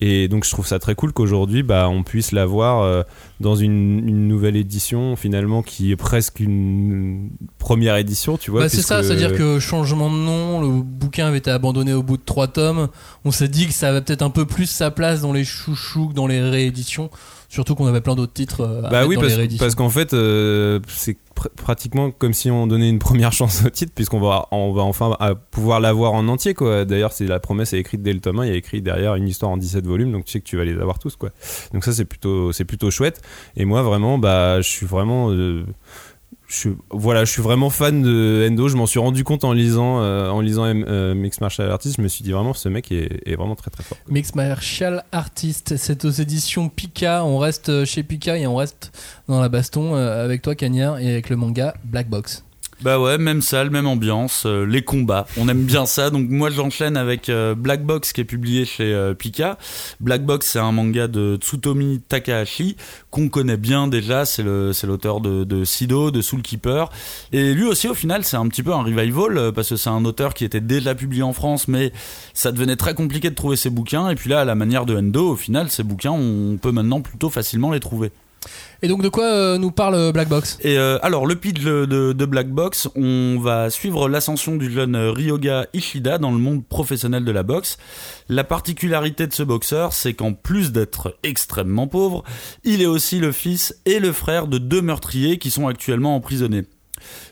Et donc, je trouve ça très cool qu'aujourd'hui, bah, on puisse la voir dans une, une nouvelle édition finalement qui est presque une première tu vois.
Bah, c'est ça, c'est-à-dire que changement de nom, le bouquin avait été abandonné au bout de trois tomes. On s'est dit que ça avait peut-être un peu plus sa place dans les chouchous que dans les rééditions. Surtout qu'on avait plein d'autres titres euh, à
Bah oui,
dans
parce,
les rééditions.
parce qu'en fait, euh, c'est pr- pratiquement comme si on donnait une première chance au titre, puisqu'on va, on va enfin pouvoir l'avoir en entier, quoi. D'ailleurs, c'est la promesse est écrite dès le tome 1, il y a écrit derrière une histoire en 17 volumes, donc tu sais que tu vas les avoir tous, quoi. Donc ça, c'est plutôt, plutôt chouette. Et moi, vraiment, bah, je suis vraiment, euh, je voilà, je suis vraiment fan de Endo. Je m'en suis rendu compte en lisant, euh, en lisant euh, Mix Martial Artist. Je me suis dit vraiment, ce mec est, vraiment très très fort.
Mix Martial Artist, c'est aux éditions Pika. On reste chez Pika et on reste dans la baston euh, avec toi, Cagnard, et avec le manga Black Box.
Bah ouais, même salle, même ambiance, euh, les combats. On aime bien ça. Donc moi j'enchaîne avec euh, Black Box qui est publié chez euh, Pika. Black Box c'est un manga de Tsutomi Takahashi qu'on connaît bien déjà. C'est l'auteur de, Sido, de Soul Keeper. Et lui aussi au final c'est un petit peu un revival parce que c'est un auteur qui était déjà publié en France, mais ça devenait très compliqué de trouver ses bouquins. Et puis là à la manière de Endo, au final ces bouquins on peut maintenant plutôt facilement les trouver.
Et donc de quoi euh, nous parle euh, Black Box?
Et euh, alors le pitch de, de, Black Box, on va suivre l'ascension du jeune Ryoga Ishida dans le monde professionnel de la boxe. La particularité de ce boxeur, c'est qu'en plus d'être extrêmement pauvre, il est aussi le fils et le frère de deux meurtriers qui sont actuellement emprisonnés.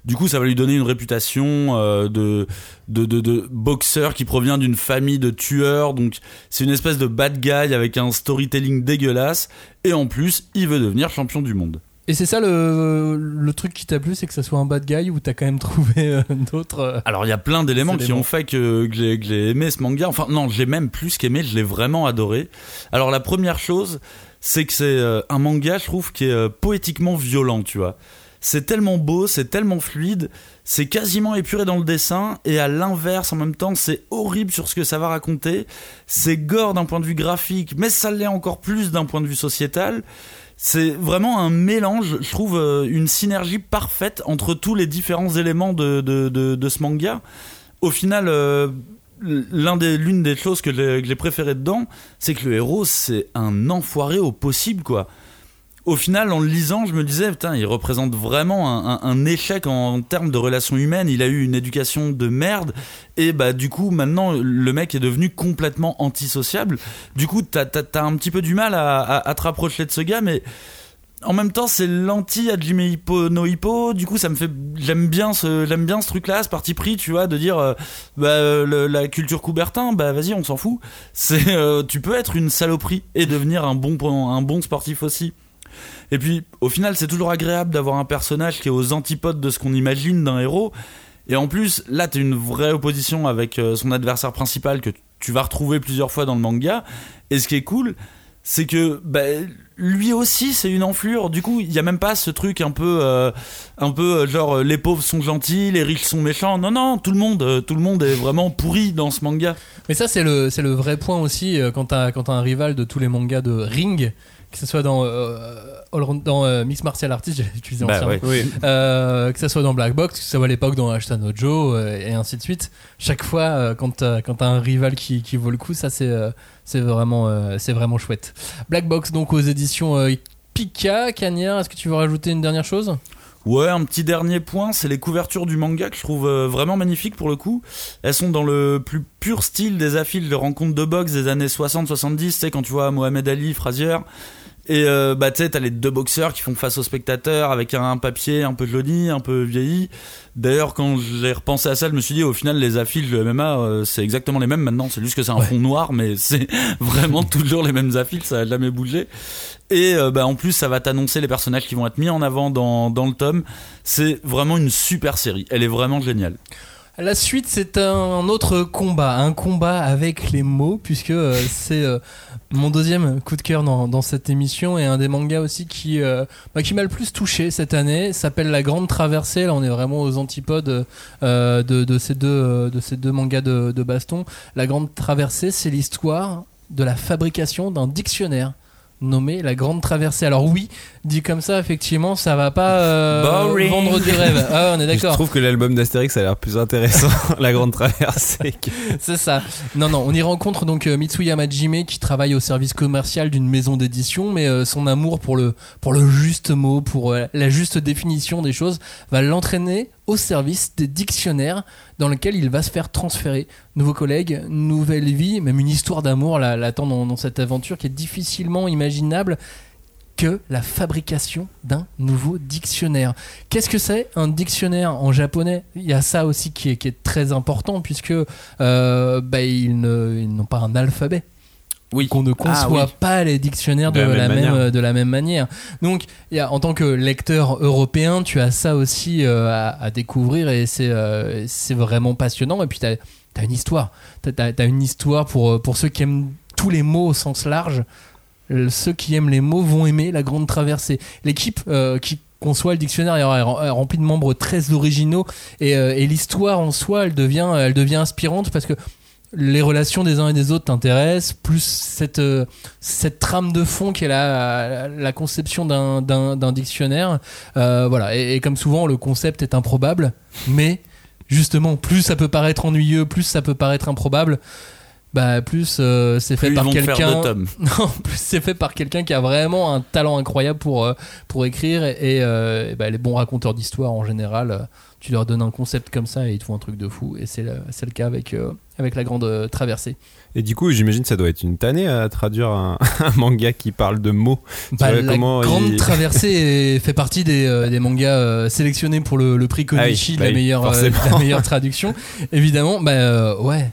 Du coup, ça va lui donner une réputation euh, de, de, de, de boxeur qui provient d'une famille de tueurs. Donc, c'est une espèce de bad guy avec un storytelling dégueulasse. Et en plus, il veut devenir champion du monde.
Et c'est ça le, le truc qui t'a plu, c'est que ça soit un bad guy ou t'as quand même trouvé euh, d'autres. euh,
Alors, il y a plein d'éléments qui ont fait que, que j'ai aimé ce manga. Enfin, non, j'ai même plus qu'aimé, je l'ai vraiment adoré. Alors, la première chose, c'est que c'est un manga, je trouve, qui est poétiquement violent, tu vois. C'est tellement beau, c'est tellement fluide, c'est quasiment épuré dans le dessin, et à l'inverse, en même temps, c'est horrible sur ce que ça va raconter. C'est gore d'un point de vue graphique, mais ça l'est encore plus d'un point de vue sociétal. C'est vraiment un mélange, je trouve, euh, une synergie parfaite entre tous les différents éléments de, de, ce manga. Au final, euh, l'une des choses que j'ai que j'ai préféré dedans, c'est que le héros c'est un enfoiré au possible quoi. Au final, en le lisant, je me disais, putain, il représente vraiment un, échec en, termes de relations humaines. Il a eu une éducation de merde. Et bah, du coup, maintenant, le mec est devenu complètement antisociable. Du coup, t'as as, un petit peu du mal à, te rapprocher de ce gars, mais en même temps, c'est l'anti Hajime Hippo no Hippo. Du coup, ça me fait, j'aime bien ce, j'aime bien ce truc-là, ce parti pris, tu vois, de dire, euh, bah, euh, la culture Coubertin, bah, vas-y, on s'en fout. C'est, euh, tu peux être une saloperie et devenir un bon, un bon sportif aussi. Et puis, au final, c'est toujours agréable d'avoir un personnage qui est aux antipodes de ce qu'on imagine d'un héros. Et en plus, là, t'as une vraie opposition avec euh, son adversaire principal que tu vas retrouver plusieurs fois dans le manga. Et ce qui est cool, c'est que bah, lui aussi, c'est une enflure. Du coup, il y a même pas ce truc un peu, euh, un peu euh, genre les pauvres sont gentils, les riches sont méchants. Non, non, tout le monde, tout le monde est vraiment pourri dans ce manga.
Mais ça, c'est le, le vrai point aussi quand t'as un rival de tous les mangas de Ring, que ce soit dans, euh, All Round- dans euh, Mix Martial Artist, j'ai utilisé
Bah ouais.
Euh, que ça soit dans Black Box, que ça soit à l'époque dans Ashton Ojo euh, et ainsi de suite. Chaque fois, euh, quand t'as, quand t'as un rival qui, qui vaut le coup, ça c'est, euh, c'est vraiment, euh, c'est vraiment chouette. Black Box donc aux éditions euh, Pika, Cagnard. Est-ce que tu veux rajouter une dernière chose?
Ouais, un petit dernier point, c'est les couvertures du manga que je trouve vraiment magnifiques pour le coup. Elles sont dans le plus pur style des affiches de rencontres de boxe des années 60-70, tu sais, quand tu vois Mohamed Ali, Frazier. Et euh, bah tu sais, t'as les deux boxeurs qui font face aux spectateurs avec un papier un peu jauni, un peu vieilli. D'ailleurs, quand j'ai repensé à ça, je me suis dit, au final, les affiches de MMA, euh, c'est exactement les mêmes maintenant. C'est juste que c'est un fond noir, mais c'est vraiment toujours les mêmes affiches, ça a jamais bougé. Et euh, bah, en plus, ça va t'annoncer les personnages qui vont être mis en avant dans, dans le tome. C'est vraiment une super série. Elle est vraiment géniale.
La suite, c'est un autre combat, un combat avec les mots, puisque euh, c'est euh, mon deuxième coup de cœur dans, cette émission et un des mangas aussi qui, euh, bah, m'a le plus touché cette année. S'appelle La Grande Traversée. Là, on est vraiment aux antipodes de, ces deux, mangas de baston. La Grande Traversée, c'est l'histoire de la fabrication d'un dictionnaire nommé La Grande Traversée. Alors oui, dit comme ça, effectivement, ça va pas euh, vendre du rêve. Ah, on est
Je
d'accord.
trouve que l'album d'Astérix a l'air plus intéressant, La Grande Traversée. que-
C'est ça. Non, non, on y rencontre donc euh, Mitsuya Majime qui travaille au service commercial d'une maison d'édition, mais euh, son amour pour le, pour le juste mot, pour euh, la juste définition des choses, va l'entraîner au service des dictionnaires dans lequel il va se faire transférer. Nouveaux collègues, nouvelle vie, même une histoire d'amour l'attend dans, cette aventure qui est difficilement imaginable que la fabrication d'un nouveau dictionnaire. Qu'est-ce que c'est un dictionnaire en japonais? Il y a ça aussi qui est, très important puisque euh, bah, ils n'ont pas un alphabet.
Oui.
Qu'on ne conçoit
Ah oui.
pas les dictionnaires de,
De la
la,
même
euh, de la même manière. Donc, il y a, en tant que lecteur européen, tu as ça aussi euh, à, à découvrir et c'est euh, c'est vraiment passionnant. Et puis, tu as, une histoire. Tu as, une histoire pour, pour ceux qui aiment tous les mots au sens large. Ceux qui aiment les mots vont aimer la grande traversée. L'équipe euh, qui qu'on soit, le dictionnaire est rem- est rempli de membres très originaux et, et l'histoire en soi, elle devient, elle devient inspirante parce que les relations des uns et des autres t'intéressent, plus cette, euh, cette trame de fond qui est la, la conception d'un- dictionnaire. Euh, voilà, et, et comme souvent, le concept est improbable, mais justement, plus ça peut paraître ennuyeux, plus ça peut paraître improbable. Bah plus euh, c'est fait par quelqu'un
de tomes.
non, plus c'est fait par quelqu'un qui a vraiment un talent incroyable pour, pour écrire. Et, et bah, les bons raconteurs d'histoire, en général, tu leur donnes un concept comme ça et ils te font un truc de fou. Et c'est le, le cas avec, avec la grande euh, traversée.
Et du coup, j'imagine que ça doit être une tannée à traduire un, un manga qui parle de mots.
Bah, la grande
il-
traversée fait partie des, euh, des mangas euh, sélectionnés pour le, le prix Konichi
Ah oui,
de la,
bah oui,
meilleure, la meilleure traduction. Évidemment, bah euh, ouais.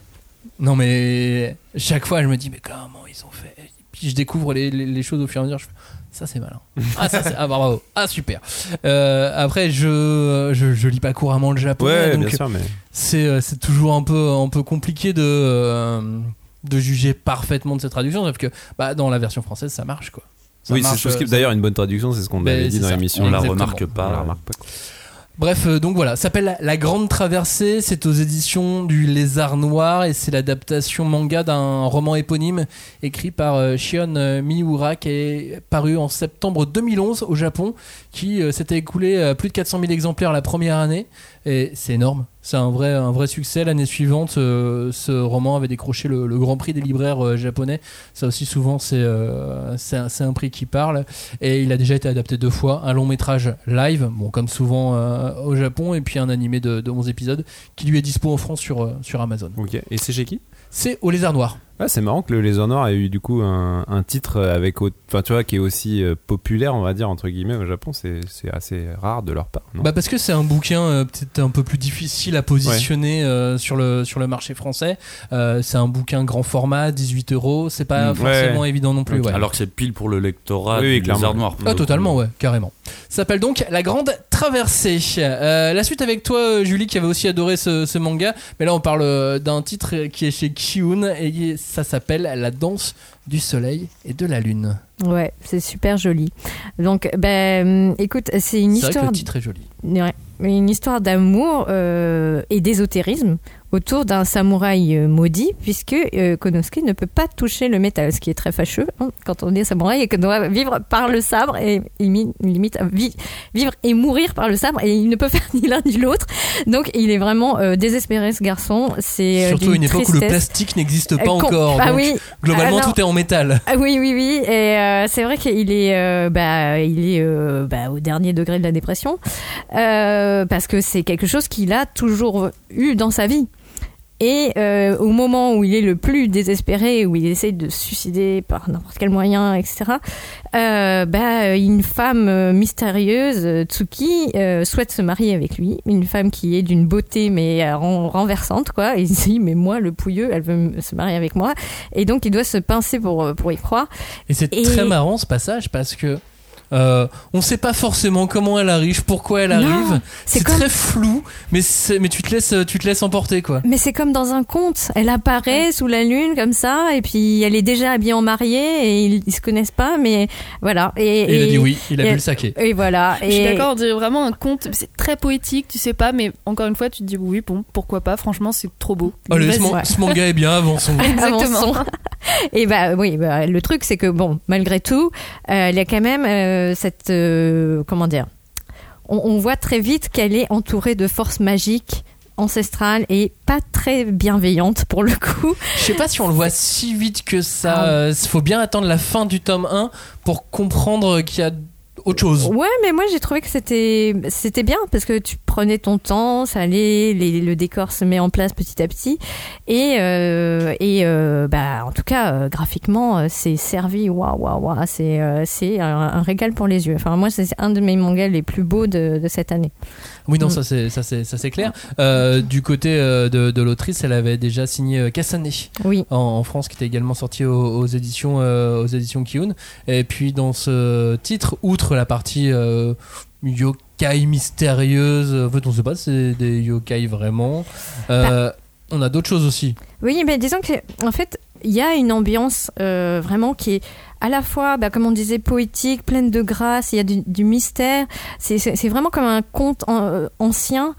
Non mais chaque fois je me dis mais comment ils ont fait? Puis je découvre les, les- les choses au fur et à mesure. Je fais, ça c'est malin. Ah ça ah, bravo. Ah super. Euh, après je, je je lis pas couramment le japonais
Ouais,
donc
mais.
c'est euh, c'est toujours un peu un peu compliqué de euh, de juger parfaitement de cette traduction sauf que bah dans la version française ça marche quoi. Ça
oui, c'est d'ailleurs une bonne traduction, c'est ce qu'on avait dit dans l'émission.
On la remarque pas.
On la remarque pas. quoi.
Bref, euh, donc voilà, ça s'appelle La- Grande Traversée, c'est aux éditions du Lézard Noir et c'est l'adaptation manga d'un roman éponyme écrit par euh, Shion euh, Miura qui est paru en septembre 2011 au Japon, qui s'était écoulé à plus de 400 000 exemplaires la première année et c'est énorme. C'est un vrai, un vrai succès. L'année suivante, euh, ce roman avait décroché le, le Grand Prix des libraires euh, japonais. Ça aussi, souvent, c'est euh, c'est un, prix qui parle. Et il a déjà été adapté deux fois. Un long métrage live, bon, comme souvent au Japon, et puis un animé de, de 11 épisodes qui lui est dispo en France sur, sur Amazon.
Ok. Et c'est chez qui?
C'est au Lézard Noir.
C'est marrant que le Lézard Noir ait eu du coup un, un titre avec, enfin tu vois, qui est aussi euh, populaire, on va dire entre guillemets au Japon. C'est assez rare de leur part. Non?
Bah parce que c'est un bouquin euh, peut-être un peu plus difficile à positionner euh, sur, le, sur le marché français. Euh, c'est un bouquin grand format, 18 euros. C'est pas
Mm,
forcément
ouais.
évident non plus.
Alors que c'est pile pour le lectorat
Oui, oui,
du
clairement.
Lézard Noir. pour
Ah totalement ouais carrément. Ça s'appelle donc La Grande Traversée. Euh, la suite avec toi Julie qui avait aussi adoré ce, ce manga, mais là on parle d'un titre qui est chez Kiun et ça s'appelle La danse du soleil et de la lune.
Ouais, c'est super joli. Donc, ben, écoute, c'est une
C'est vrai que
histoire,
le titre est joli.
ouais, une histoire d'amour euh, et d'ésotérisme autour d'un samouraï euh, maudit, puisque euh, Konosuke ne peut pas toucher le métal, ce qui est très fâcheux hein, quand on est samouraï et qu'on doit vivre par le sabre et imi- limite vi- vivre et mourir par le sabre et il ne peut faire ni l'un ni l'autre. Donc, il est vraiment euh, désespéré ce garçon. C'est
Surtout une époque où le plastique n'existe pas encore.
Ah
donc
oui.
Globalement
Alors-
tout est en métal.
Ah oui, oui, oui. Et euh, c'est vrai qu'il est, bah, il est bah, au dernier degré de la dépression euh, parce que c'est quelque chose qu'il a toujours eu dans sa vie. Et euh, au moment où il est le plus désespéré, où il essaye de se suicider par n'importe quel moyen, etc., euh, bah, une femme euh, mystérieuse, euh, Tsuki, euh, souhaite se marier avec lui. Une femme qui est d'une beauté mais euh, ren- renversante, quoi. Et il se dit, mais moi, le pouilleux, elle veut se marier avec moi. Et donc, il doit se pincer pour, euh, pour y croire.
Et c'est
Et-
très marrant ce passage parce que euh, on sait pas forcément comment elle arrive, pourquoi elle arrive.
c'est comme-
très flou, mais mais tu te laisses tu te laisses emporter quoi.
Mais c'est comme dans un conte. Elle apparaît sous la lune comme ça, et puis elle est déjà habillée en mariée, et ils, ils se connaissent pas, mais voilà. Et,
Et il a dit oui, il a
et-
bu le saké.
Et voilà.
Je suis
Et-
d'accord, on dirait vraiment un conte. C'est très poétique, tu sais pas, mais encore une fois, tu te dis oui, bon, pourquoi pas. Franchement, c'est trop beau.
Allez, ce manga est bien, avançons.
Exactement.
Et bah oui, bah, le truc c'est que bon, malgré tout, euh, il y a quand même euh, cette euh, comment dire, on, on voit très vite qu'elle est entourée de forces magiques ancestrales et pas très bienveillantes pour le coup.
Je sais pas si on le voit si vite que ça.
Ah.
Euh, faut bien attendre la fin du tome 1 pour comprendre qu'il y a autre chose.
Ouais, mais moi j'ai trouvé que c'était c'était bien parce que tu prenais ton temps, ça allait, les- le décor se met en place petit à petit et euh, et euh, bah en tout cas euh, graphiquement c'est servi waouh waouh waouh c'est c'est un, un régal pour les yeux. Enfin moi c'est un de mes mangas les plus beaux de, de cette année.
Oui, non,
Mm.
ça c'est ça c'est ça c'est clair. Du côté de, de l'autrice, elle avait déjà signé
Oui.
en, en France, qui était également sorti aux, aux éditions aux éditions Kiun. Et puis dans ce titre, outre la partie yokai mystérieuse, en fait, on sait pas, si c'est des yokai vraiment. Euh, on a d'autres choses aussi.
Oui, mais disons que en fait, il y a une ambiance euh, vraiment qui est à la fois, bah, comme on disait, poétique, pleine de grâce, il y a du, du mystère. C'est- vraiment comme un conte en- euh, ancien.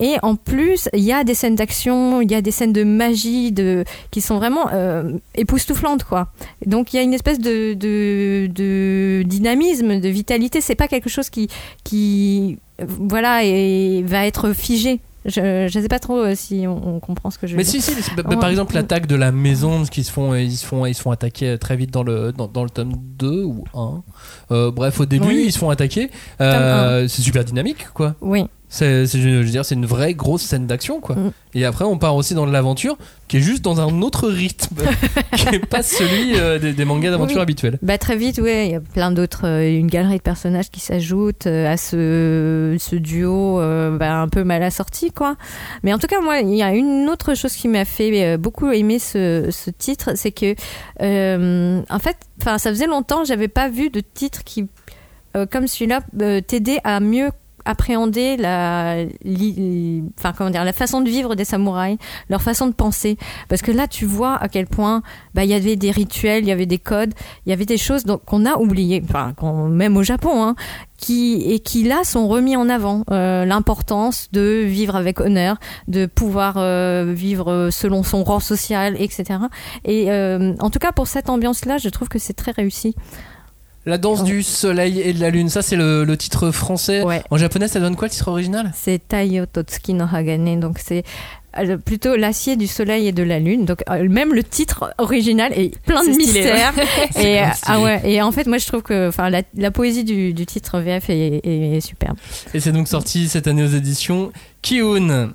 Et en plus, il y a des scènes d'action, il y a des scènes de magie de, qui sont vraiment euh, époustouflantes, quoi. Donc il y a une espèce de, de, de dynamisme, de vitalité. C'est pas quelque chose qui, qui euh, voilà, et va être figé. Je ne sais pas trop euh, si on, on comprend ce que je veux
Mais
dire.
si, si, bah, bah, par exemple l'attaque de la maison, qu'ils se font, ils se font, ils se font attaquer très vite dans le, dans, dans le tome 2 ou 1. Euh, bref, au début,
Oui.
ils se font attaquer. Euh, c'est super dynamique, quoi.
Oui.
C'est, c'est- je veux dire, c'est une vraie grosse scène d'action, quoi.
Mm.
Et après, on part aussi dans de l'aventure, qui est juste dans un autre rythme, qui est pas celui euh, des, des mangas d'aventure
Oui.
habituels.
Bah, très vite, ouais, il y a plein d'autres, euh, une galerie de personnages qui s'ajoutent euh, à ce, ce duo euh, bah, un peu mal assorti, quoi. Mais en tout cas, moi, il y a une autre chose qui m'a fait beaucoup aimer ce, ce titre, c'est que, en fait, enfin, ça faisait longtemps, j'avais pas vu de titre qui, comme celui-là, t'aidait à mieux appréhender la enfin comment dire la façon de vivre des samouraïs leur façon de penser. Parce que là tu vois à quel point bah il y avait des rituels il y avait des codes il y avait des choses qu'on a oubliées enfin même au Japon hein, qui et qui là sont remis en avant. Euh, l'importance de vivre avec honneur de pouvoir euh, vivre selon son rang social etc et euh, en tout cas pour cette ambiance là je trouve que c'est très réussi
La danse du soleil et de la lune, ça c'est le, le titre français.
Ouais.
En japonais, ça donne quoi le titre original?
C'est Taiyo Totsuki no Hagane donc c'est euh, plutôt l'acier du soleil et de la lune. Donc euh, même le titre original est plein de
stylé,
mystères. Et euh, ah ouais. Et en fait moi je trouve que enfin la, la poésie du, du titre VF est, est, est superbe.
Et c'est donc sorti cette année aux éditions Kiun.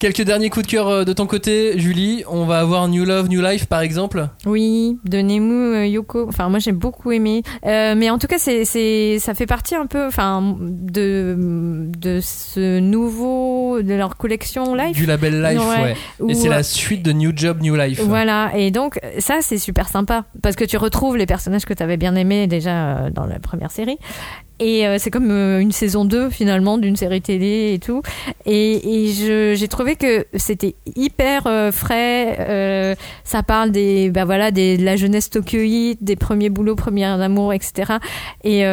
Quelques derniers coups de cœur euh, de ton côté, Julie. On va avoir New Love, New Life par exemple.
Oui, de Nemu euh, Yoko. Enfin, moi j'ai beaucoup aimé. Euh, mais en tout cas, c'est, c'est, ça fait partie un peu, enfin, de de ce nouveau de leur collection live.
Du label Life,
Ouais.
ouais.
Où,
Et c'est la suite de New Job, New Life.
Voilà, et donc ça c'est super sympa parce que tu retrouves les personnages que tu avais bien aimés déjà dans la première série. Et euh, c'est comme euh, une saison 2 finalement d'une série télé et tout. Et, et j'ai trouvé que c'était hyper euh, frais. euh, ça parle des, bah voilà, des, de la jeunesse tokyoïte, des premiers boulots, premiers amours, etc. Et,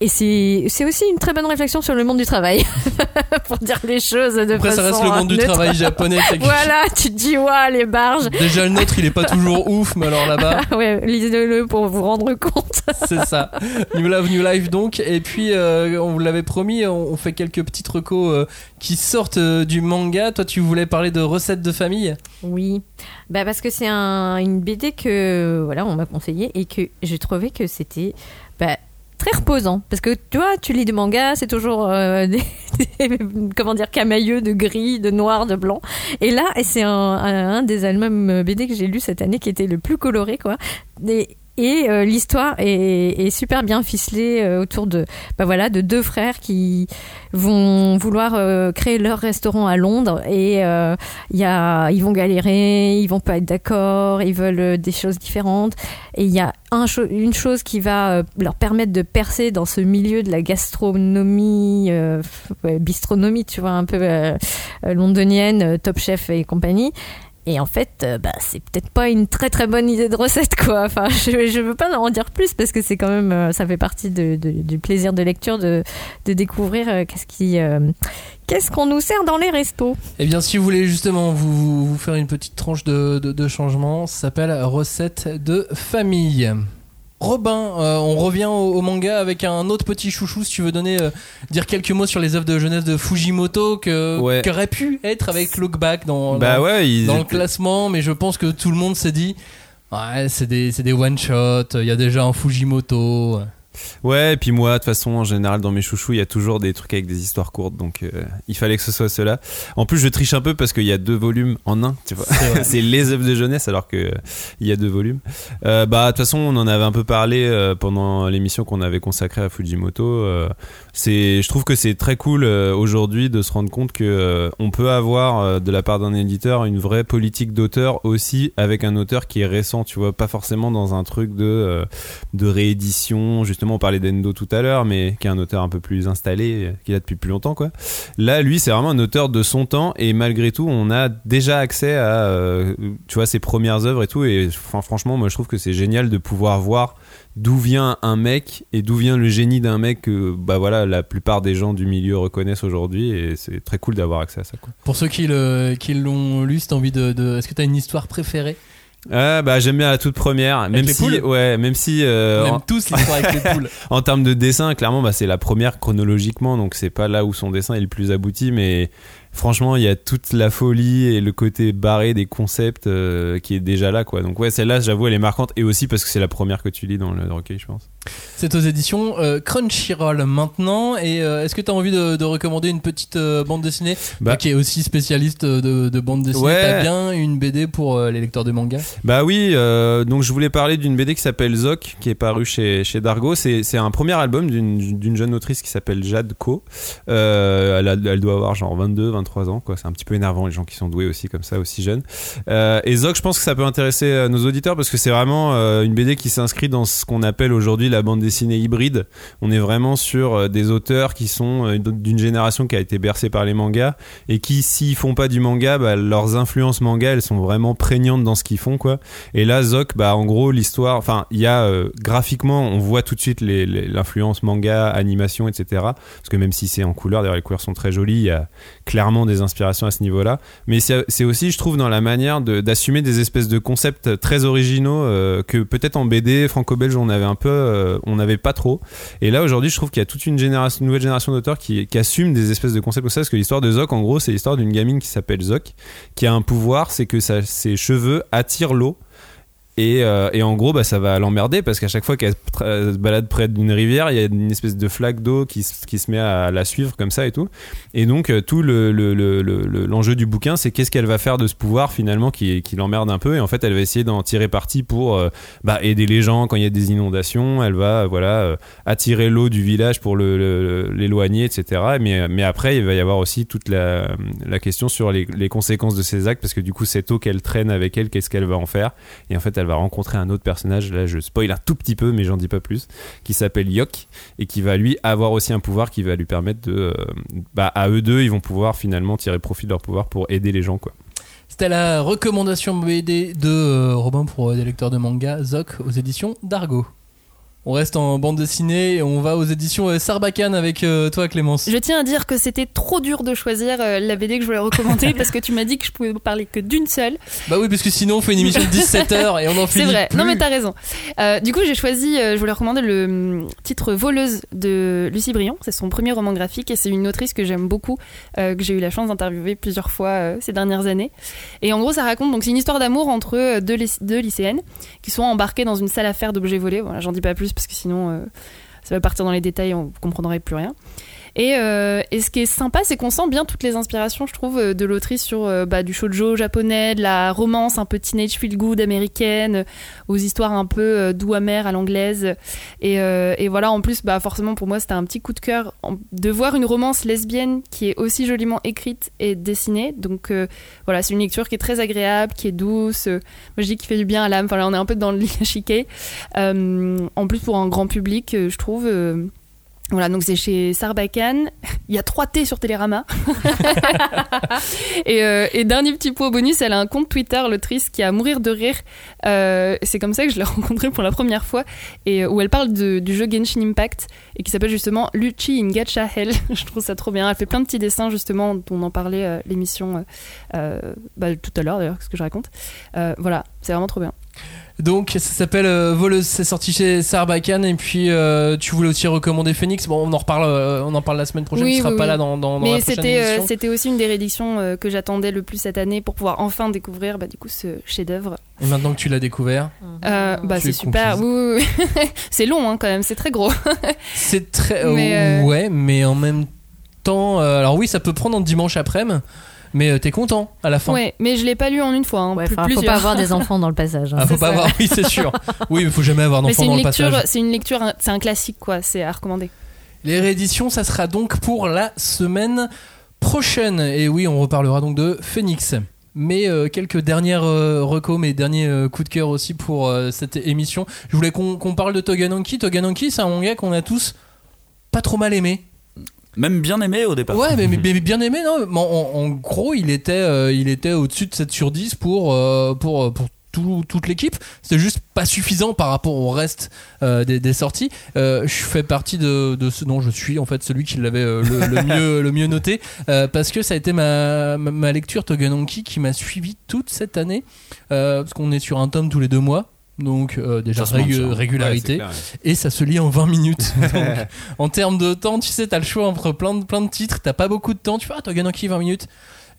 et c'est aussi une très bonne réflexion sur le monde du travail, pour dire les choses de
Après, ça
façon
reste le monde du
neutre.
travail japonais.
Voilà, tu te dis, ouais, les barges.
Déjà, le nôtre, il est pas toujours ouf, mais alors là-bas,
ouais, lisez-le pour vous rendre compte.
c'est ça. New Love, New Life, donc. Et puis, euh, on vous l'avait promis, on on fait quelques petites recos euh, qui sortent euh, du manga. Toi, tu voulais parler de recettes de famille?
Oui, bah parce que c'est un, une BD que voilà, on m'a conseillé et que j'ai trouvé que c'était bah, très reposant. Parce que tu vois, tu lis des mangas, c'est toujours euh, des, comment dire camailleux de gris, de noir, de blanc. Et là, c'est un, un, des albums BD que j'ai lu cette année qui était le plus coloré, quoi. Et euh, l'histoire est, super bien ficelée euh, autour de, bah voilà, de deux frères qui vont vouloir euh, créer leur restaurant à Londres et y a, ils vont galérer, ils vont pas être d'accord, ils veulent des choses différentes. Et il y a une chose qui va leur permettre de percer dans ce milieu de la gastronomie, bistronomie, tu vois, un peu londonienne, Top Chef et compagnie. Et en fait, euh, bah, c'est peut-être pas une très très bonne idée de recette, quoi. Enfin, je, je veux pas en dire plus parce que c'est quand même, euh, ça fait partie du plaisir de lecture de, de découvrir euh, qu'est-ce qui, euh, qu'est-ce qu'on nous sert dans les restos.
Eh bien, si vous voulez justement vous, vous faire une petite tranche de, de, de changement, ça s'appelle Recette de famille. Robin, euh, on revient au, au manga avec un autre petit chouchou. Si tu veux donner, euh, dire quelques mots sur les œuvres de jeunesse de Fujimoto que
Ouais.
qui aurait pu être avec Look Back dans,
Bah
dans,
ouais, ils
dans le classement, mais je pense que tout le monde s'est dit, ouais, c'est des, c'est des one shot. Il y a déjà un Fujimoto.
Ouais, et puis moi, de toute façon, en général, dans mes chouchous, il y a toujours des trucs avec des histoires courtes, donc euh, il fallait que ce soit cela. En plus, je triche un peu parce qu'il y a deux volumes en un, tu vois.
C'est
les œuvres de jeunesse alors que euh, il y a deux volumes. Euh, bah, de toute façon, on en avait un peu parlé euh, pendant l'émission qu'on avait consacrée à Fujimoto. C'est, je trouve que c'est très cool aujourd'hui de se rendre compte que on peut avoir de la part d'un éditeur une vraie politique d'auteur aussi avec un auteur qui est récent, tu vois, pas forcément dans un truc de de réédition justement on parlait d'Endo tout à l'heure, mais qui est un auteur un peu plus installé, euh, qui a depuis plus longtemps. Là, lui, c'est vraiment un auteur de son temps et malgré tout, on a déjà accès à, euh, tu vois, ses premières œuvres et tout. Et franchement, moi, je trouve que c'est génial de pouvoir voir d'où vient un mec et d'où vient le génie d'un mec que bah voilà la plupart des gens du milieu reconnaissent aujourd'hui et c'est très cool d'avoir accès à ça.
Pour ceux qui l'ont lu, envie de, Est-ce que t'as une histoire préférée?
Ah, bah j'aime bien la toute première même si ouais même si euh,
On aime
en-
tous l'histoire avec les poules.
en termes de dessin clairement bah c'est la première chronologiquement donc c'est pas là où son dessin est le plus abouti mais franchement il y a toute la folie et le côté barré des concepts euh, qui est déjà là quoi donc ouais celle-là j'avoue elle est marquante et aussi parce que c'est la première que tu lis dans le recueil je pense
C'est aux éditions euh, Crunchyroll maintenant. Et euh, est-ce que tu as envie de, de recommander une petite euh, bande dessinée?
Bah.
Toi qui est aussi spécialiste de, de bande dessinée
Ouais.
T'as bien une BD pour euh, les lecteurs de manga?
Bah oui, donc je voulais parler d'une BD qui s'appelle Zoc, qui est parue chez, chez Dargo. C'est un premier album d'une d'une jeune autrice qui s'appelle Jade Co. Elle, a- elle doit avoir genre 22, 23 ans. C'est un petit peu énervant les gens qui sont doués aussi comme ça, aussi jeunes. Et Zoc, je pense que ça peut intéresser nos auditeurs parce que c'est vraiment une BD qui s'inscrit dans ce qu'on appelle aujourd'hui la bande dessinée hybride. On est vraiment sur euh, des auteurs qui sont euh, d'une génération qui a été bercée par les mangas et qui, s'ils font pas du manga, bah, leurs influences manga, elles sont vraiment prégnantes dans ce qu'ils font, quoi. Et là, Zoc, bah, en gros, l'histoire, enfin, il y a euh, graphiquement, on voit tout de suite l'influence manga, animation, etc. Parce que même si c'est en couleur, d'ailleurs, les couleurs sont très jolies, il y a clairement des inspirations à ce niveau-là. Mais c'est aussi, je trouve, dans la manière d'assumer des espèces de concepts très originaux que peut-être en BD franco-belge on avait un peu, on n'avait pas trop. Et là, aujourd'hui, je trouve qu'il y a toute une nouvelle génération d'auteurs qui, qui assument des espèces de concepts comme ça. Parce que l'histoire de Zoc, en gros, c'est l'histoire d'une gamine qui s'appelle Zoc, qui a un pouvoir, c'est que ses cheveux attirent l'eau. Et, euh, et en gros, bah, ça va l'emmerder parce qu'à chaque fois qu'elle se balade près d'une rivière, il y a une espèce de flaque d'eau qui, qui se met à la suivre comme ça et tout. Et donc, euh, tout le, le- le- le- l'enjeu du bouquin, c'est qu'est-ce qu'elle va faire de ce pouvoir finalement qui, qui l'emmerde un peu. Et en fait, elle va essayer d'en tirer parti pour euh, bah, aider les gens quand il y a des inondations. Elle va voilà attirer l'eau du village pour l'éloigner, etc. Mais, mais après, il va y avoir aussi toute la, la question sur les, les conséquences de ses actes parce que du coup, cette eau qu'elle traîne avec elle, qu'est-ce qu'elle va en faire? Et en fait, elle va rencontrer un autre personnage. Là, je spoil un tout petit peu, mais j'en dis pas plus, qui s'appelle Yok et qui va lui avoir aussi un pouvoir qui va lui permettre de, euh, bah, à eux deux, ils vont pouvoir finalement tirer profit de leur pouvoir pour aider les gens, quoi.
C'était la recommandation BD de euh, Robin pour euh, des lecteurs de manga, Zoc, aux éditions Dargo. On reste en bande dessinée et on va aux éditions euh, Sarbacane avec euh, toi Clémence.
Je tiens à dire que c'était trop dur de choisir euh, la BD que je voulais recommander parce que tu m'as dit que je pouvais parler que d'une seule.
Bah oui, parce que sinon on fait une émission de 17h et on en
C'est
finit
vrai,
plus.
non mais t'as raison. Euh, du coup, j'ai choisi, euh, je voulais recommander le hum, titre Voleuse de Lucie Briand. C'est son premier roman graphique et c'est une autrice que j'aime beaucoup, euh, que j'ai eu la chance d'interviewer plusieurs fois ces dernières années. Et en gros, ça raconte donc c'est une histoire d'amour entre deux, deux lycéennes qui sont embarquées dans une salle à faire d'objets volés. Voilà, j'en dis pas plus parce que sinon euh, ça va partir dans les détails, on comprendrait plus rien. Et, euh, et ce qui est sympa, c'est qu'on sent bien toutes les inspirations, je trouve, euh, de l'autrice sur euh, bah, du shoujo japonais, de la romance un peu teenage feel good américaine, aux histoires un peu euh, doux amères à l'anglaise. Et, voilà, en plus, bah, forcément, pour moi, c'était un petit coup de cœur de voir une romance lesbienne qui est aussi joliment écrite et dessinée. Donc voilà, c'est une lecture qui est très agréable, qui est douce. moi, je dis qui fait du bien à l'âme. Enfin, là, on est un peu dans le chiquet. En plus, pour un grand public, je trouve. Voilà, donc c'est chez Sarbacane. Il y a 3 T sur Télérama. et, euh, et dernier petit point bonus, elle a un compte Twitter, l'autrice, qui a à mourir de rire. Euh, c'est comme ça que je l'ai rencontrée pour la première fois. Et euh, où elle parle du jeu Genshin Impact et qui s'appelle justement Luchi in Gacha Hell. je trouve ça trop bien. Elle fait plein de petits dessins, justement, dont on en parlait l'émission bah, tout à l'heure, d'ailleurs, ce que je raconte. Voilà, c'est vraiment trop bien.
Donc ça s'appelle euh, Voleuse, c'est sorti chez Sarbacane et puis euh, tu voulais aussi recommander Phoenix. Bon, on en reparle, euh, on en parle la semaine prochaine.
Oui,
tu seras
oui,
pas
oui.
là dans, dans, dans la
Mais
prochaine
c'était euh, c'était aussi une des rééditions euh, que j'attendais le plus cette année pour pouvoir enfin découvrir bah, du coup ce chef-d'œuvre.
Et maintenant que tu l'as découvert,
Euh, bah
Tu
c'est
es
super. Oui, oui, oui. c'est long hein, quand même, c'est très gros.
c'est très
Mais,
ouais, mais en même temps, euh, alors oui, ça peut prendre un dimanche après-midi, mais euh, t'es content à la fin.
Ouais, mais je l'ai pas lu en une fois. Hein,
Ouais,
plus-
faut
plusieurs.
pas avoir des enfants dans le passage. hein.
Ah, faut pas
ça.
avoir, oui, c'est sûr. Oui, mais faut jamais avoir
Mais
d'enfant
c'est
dans
une
le
lecture,
passage.
c'est une lecture, un- c'est un classique quoi, c'est à recommander.
Les rééditions, ça sera donc pour la semaine prochaine. Et oui, on reparlera donc de Phoenix. Mais euh, quelques dernières euh, recos, mes derniers euh, coups de cœur aussi pour euh, cette émission. Je voulais qu'on qu'on parle de Togananki. Togananki, c'est un manga qu'on a tous pas trop mal aimé.
Même bien aimé au départ.
Ouais, mais, mais- mais bien aimé, non en, en gros, il était, euh, il était au-dessus de 7 sur 10 pour, euh, pour, pour tout- toute l'équipe. C'était juste pas suffisant par rapport au reste euh, des, des sorties. Euh, je fais partie de, de ce dont je suis en fait celui qui l'avait euh, le, le mieux, le mieux noté euh, parce que ça a été ma, ma, lecture Toganonki qui m'a suivi toute cette année euh, parce qu'on est sur un tome tous les deux mois. Donc euh, déjà
Ça manque. Ouais,
régularité
Ouais,
et ça se lit en 20 minutes. Donc, en termes de temps, tu sais, t'as le choix entre plein de, plein de titres, t'as pas beaucoup de temps, tu fais ah Toganaki 20 minutes.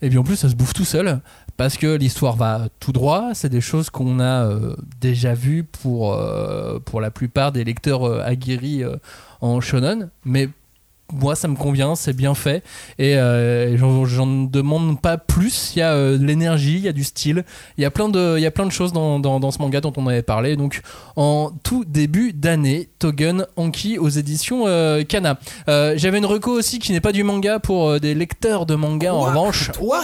Et puis en plus, ça se bouffe tout seul parce que l'histoire va tout droit. C'est des choses qu'on a euh, déjà vues pour, euh, pour la plupart des lecteurs euh, aguerris en shonen. Mais moi, ça me convient, c'est bien fait. Et euh, j'en- demande pas plus. Il y a euh, de l'énergie, il y a du style. Il y a plein de, il y a plein de choses dans, dans, dans ce manga dont on avait parlé. Donc, en tout début d'année, Togen Anki aux éditions euh, Kana. Euh, J'avais une reco aussi qui n'est pas du manga pour des lecteurs de manga en revanche. Ouais,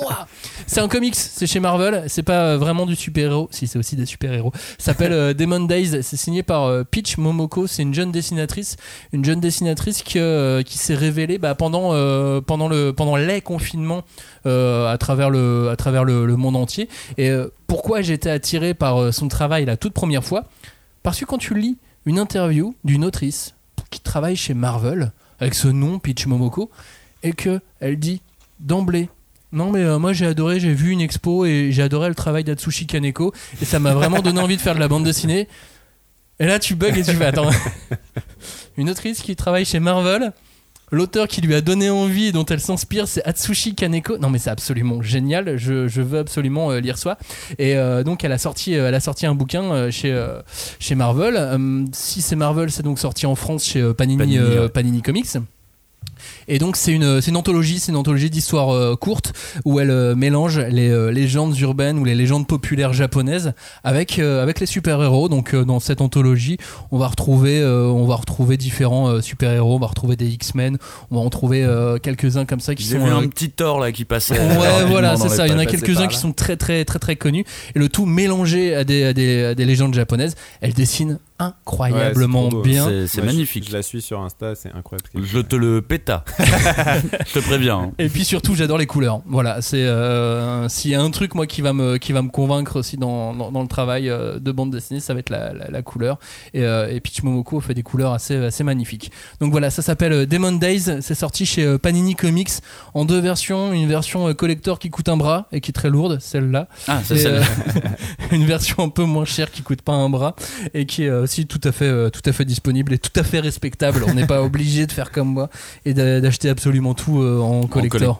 moi. C'est un comics, c'est chez Marvel. C'est pas vraiment du super-héros. Si, c'est aussi des super-héros. S'appelle Demon Days. C'est signé par Peach Momoko. C'est une jeune dessinatrice. Une jeune dessinatrice qui, euh, qui s'est révélée bah, pendant, euh, pendant, le, pendant les confinements euh, à travers, le, à travers le, le monde entier. Et pourquoi été attiré par son travail la toute première fois? Parce que quand tu lis une interview d'une autrice qui travaille chez Marvel, avec ce nom, Peach Momoko, et que elle dit d'emblée non mais moi j'ai adoré, j'ai vu une expo et j'ai adoré le travail d'Atsushi Kaneko et ça m'a vraiment donné envie de faire de la bande dessinée. Et là tu bugs et tu fais attends. une autrice qui travaille chez Marvel, l'auteur qui lui a donné envie et dont elle s'inspire c'est Atsushi Kaneko. Non mais c'est absolument génial, je, je veux absolument euh, lire ça. Et euh, donc elle a sorti, euh, elle a sorti un bouquin chez, chez Marvel. Si c'est Marvel, c'est donc sorti en France chez Panini,
Panini, ouais.
Panini Comics. Et donc c'est une, c'est une anthologie, c'est une anthologie d'histoires euh, courtes où elle euh, mélange les euh, légendes urbaines ou les légendes populaires japonaises avec euh, avec les super-héros. Donc euh, dans cette anthologie, on va retrouver euh, on va retrouver différents euh, super-héros, on va retrouver des X-Men, on va en trouver euh, quelques-uns comme ça qui
J'ai
sont
vu un petit Thor là qui passait.
Ouais, voilà, c'est ça. Il y en a quelques-uns qui sont très, très, très, très connus. Et le tout mélangé à des, à des, à des légendes japonaises. Elle dessine incroyablement
Ouais,
bien.
C'est
Moi, je-
magnifique.
Je, la suis sur Insta, c'est incroyable.
Je te le péta. Je te préviens. hein.
Et puis surtout, j'adore les couleurs. Voilà, c'est euh, s'il y a un truc moi qui va me qui va me convaincre aussi dans, dans, dans le travail euh, de bande dessinée, ça va être la, la, la couleur. Et, euh, et fait des couleurs assez assez magnifiques. Donc voilà, ça s'appelle euh, Demon Days. C'est sorti chez Panini Comics en deux versions. Une version collector qui coûte un bras et qui est très lourde, celle-là.
Ah, c'est celle
euh, une version un peu moins chère qui coûte pas un bras et qui est aussi tout à fait tout à fait disponible et tout à fait respectable. On n'est pas obligé de faire comme moi et d'acheter absolument tout euh, en
en
collector.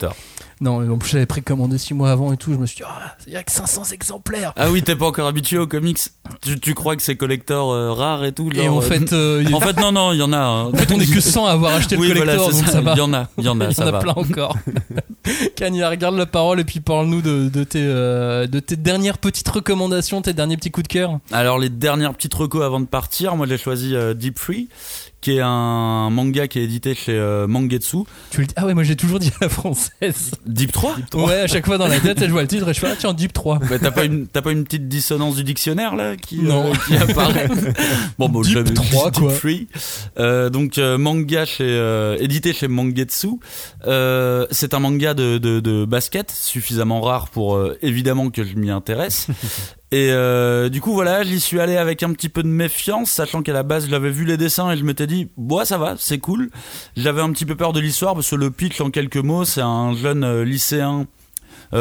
Non, en plus j'avais précommandé 6 mois avant et tout. Je me suis dit, ah, il y a que 500 exemplaires.
Ah oui, t'es pas encore habitué aux comics. Tu, tu crois que c'est collector euh, rare et tout.
Et en
euh,
fait, euh,
en fait, non, non, il y en a. hein.
en fait, on est que 100 à avoir acheté
oui,
le collector,
voilà,
donc
ça.
ça va.
Il y en a, il y en a,
Il y
ça
en a plein encore. Kanye, regarde la parole et puis parle-nous de, de, tes, euh, de tes dernières petites recommandations, tes derniers petits coups de cœur.
Alors les dernières petites recos avant de partir, moi j'ai choisi Deep Free, qui est un manga qui est édité chez euh, Mangetsu.
Tu le dis- Ah ouais, moi j'ai toujours dit à la française.
Deep 3
Ouais, à chaque fois dans la tête, je vois le titre et je fais, ah tiens, Deep 3.
Bah, t'as pas une t'as pas une petite dissonance du dictionnaire là qui euh,
Non.
qui apparaît bon bon
Deep
j'avais-
3,
Deep
quoi.
Free. Euh, donc euh, manga chez édité chez Mangetsu c'est un manga de, de, de basket suffisamment rare pour évidemment que je m'y intéresse et euh, du coup voilà j'y suis allé avec un petit peu de méfiance sachant qu'à la base j'avais vu les dessins et je m'étais dit bois ça va c'est cool. J'avais un petit peu peur de l'histoire parce que le pitch en quelques mots c'est un jeune euh, lycéen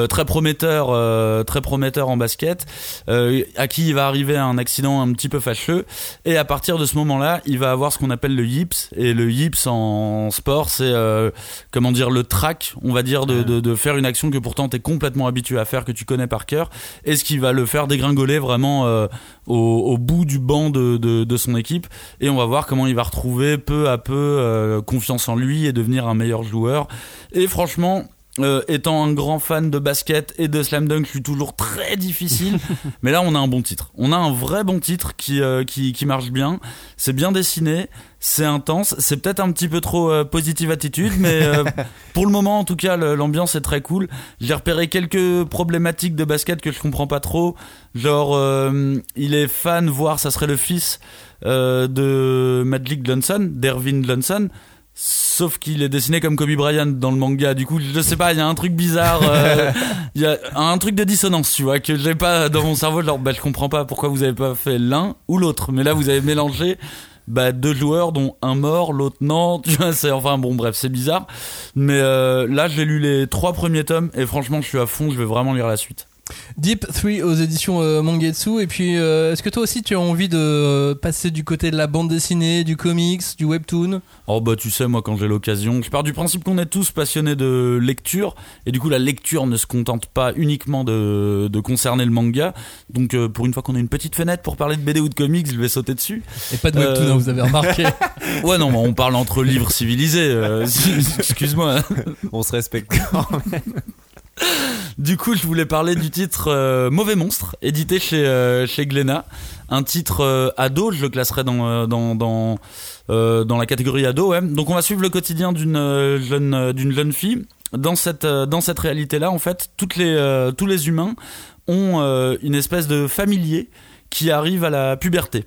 très prometteur, euh, très prometteur en basket, euh, à qui il va arriver un accident un petit peu fâcheux, et à partir de ce moment-là, il va avoir ce qu'on appelle le yips, et le yips en sport, c'est euh, comment dire le track, on va dire de, de, de faire une action que pourtant t'es complètement habitué à faire, que tu connais par cœur, et ce qui va le faire dégringoler vraiment euh, au, au bout du banc de, de, de son équipe, et on va voir comment il va retrouver peu à peu euh, confiance en lui et devenir un meilleur joueur. Et franchement, Euh, étant un grand fan de basket et de slam dunk, je suis toujours très difficile. mais là, on a un bon titre. On a un vrai bon titre qui, euh, qui, qui marche bien. C'est bien dessiné, c'est intense. C'est peut-être un petit peu trop euh, positive attitude, mais pour le moment, en tout cas, l'ambiance est très cool. J'ai repéré quelques problématiques de basket que je comprends pas trop. Genre, il est fan, voire ça serait le fils de Magic Johnson, d'Ervin Johnson. Sauf qu'il est dessiné comme Kobe Bryant dans le manga. Du coup, je sais pas, il y a un truc bizarre. euh, Il y a un truc de dissonance, tu vois, que j'ai pas dans mon cerveau. Genre, bah, je comprends pas pourquoi vous avez pas fait l'un ou l'autre. Mais là, vous avez mélangé bah, deux joueurs, dont un mort, l'autre non. Tu vois, c'est enfin bon, bref, c'est bizarre. Mais euh, là, j'ai lu les trois premiers tomes et franchement, je suis à fond. Je vais vraiment lire la suite.
Deep 3 aux éditions euh, Mangetsu. Et puis, euh, est-ce que toi aussi tu as envie de euh, passer du côté de la bande dessinée, du comics, du webtoon?
Oh bah tu sais moi quand j'ai l'occasion, je pars du principe qu'on est tous passionnés de lecture et du coup la lecture ne se contente pas uniquement de, de concerner le manga. Donc euh, pour une fois qu'on a une petite fenêtre pour parler de BD ou de comics, je vais sauter dessus.
Et pas de webtoon,
Euh,
hein, vous avez remarqué.
Ouais non, mais on parle entre livres civilisés. euh, Excuse-moi.
On se respecte quand même.
Du coup, je voulais parler du titre euh, Mauvais monstre, édité chez euh, chez Glénat. Un titre euh, ado, je le classerais dans euh, dans dans dans la catégorie ado. Donc, on va suivre le quotidien d'une jeune d'une jeune fille. Dans cette dans cette réalité-là, en fait, toutes les tous les humains ont une espèce de familier qui arrive à la puberté.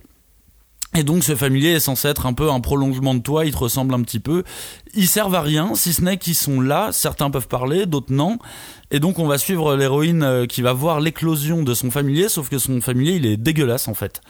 Et donc ce familier est censé être un peu un prolongement de toi, il te ressemble un petit peu. Ils servent à rien, si ce n'est qu'ils sont là, certains peuvent parler, d'autres non. Et donc on va suivre l'héroïne euh, qui va voir l'éclosion de son familier, sauf que son familier il est dégueulasse en fait.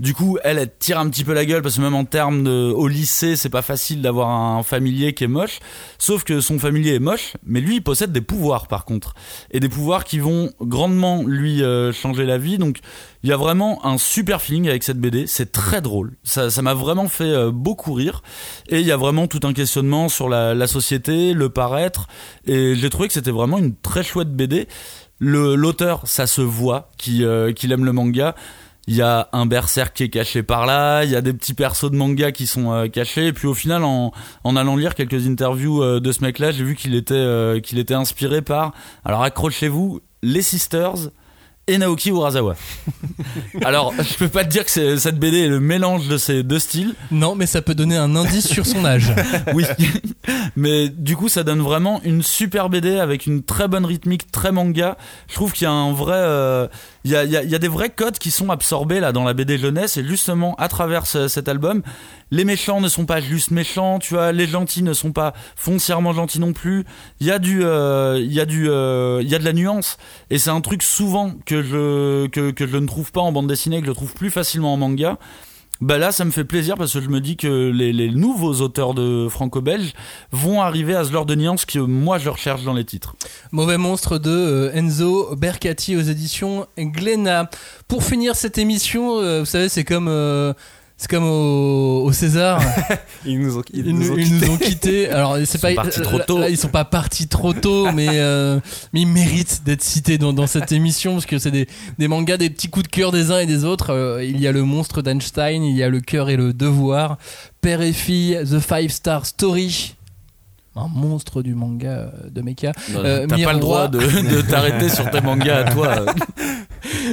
Du coup, elle, elle tire un petit peu la gueule parce que même en termes de, au lycée, c'est pas facile d'avoir un familier qui est moche. Sauf que son familier est moche, mais lui, il possède des pouvoirs par contre. Et des pouvoirs qui vont grandement lui euh, changer la vie. Donc, il y a vraiment un super feeling avec cette BD. C'est très drôle. Ça, ça m'a vraiment fait euh, beaucoup rire. Et il y a vraiment tout un questionnement sur la, la société, le paraître. Et j'ai trouvé que c'était vraiment une très chouette BD. L'auteur, ça se voit euh, qu'il aime le manga. Il y a un berserk qui est caché par là, il y a des petits persos de manga qui sont euh, cachés, et puis au final, en, en allant lire quelques interviews euh, de ce mec-là, j'ai vu qu'il était, euh, qu'il était inspiré par, alors accrochez-vous, les Sisters et Naoki Urasawa. alors, je peux pas te dire que c'est- cette BD est le mélange de ces deux styles,
Non, mais ça peut donner un indice sur son âge.
oui. Mais du coup, ça donne vraiment une super BD avec une très bonne rythmique, très manga. Je trouve qu'il y a un vrai, il y, a, y a- y a des vrais codes qui sont absorbés là dans la BD jeunesse et justement à travers ce- cet album, les méchants ne sont pas juste méchants, tu vois, les gentils ne sont pas foncièrement gentils non plus. Il y a du, euh, il y a du, euh, il y a de la nuance et c'est un truc souvent que je que, que je ne trouve pas en bande dessinée, que je trouve plus facilement en manga. Bah là, ça me fait plaisir parce que je me dis que les, nouveaux auteurs de franco-belge vont arriver à ce genre de nuance que moi je recherche dans les titres.
Mauvais monstre de euh, Enzo Bercati aux éditions Glénat. Pour finir cette émission, euh, vous savez, c'est comme. euh, c'est comme au, au César,
Ils nous ont, ils
ils,
nous
nous,
ont
ils
quittés.
nous ont quittés. Alors c'est pas
sont partis trop
là-
tôt.
là, ils sont pas partis trop tôt, mais euh, mais ils méritent d'être cités dans, dans cette émission parce que c'est des, des mangas, des petits coups de cœur des uns et des autres. Euh, il y a le monstre d'Einstein, il y a le cœur et le devoir, père et fille, The Five Star Story. Un monstre du manga euh, de mecha. Euh,
T'as pas le droit
Miroir.
de, de t'arrêter sur tes mangas à toi.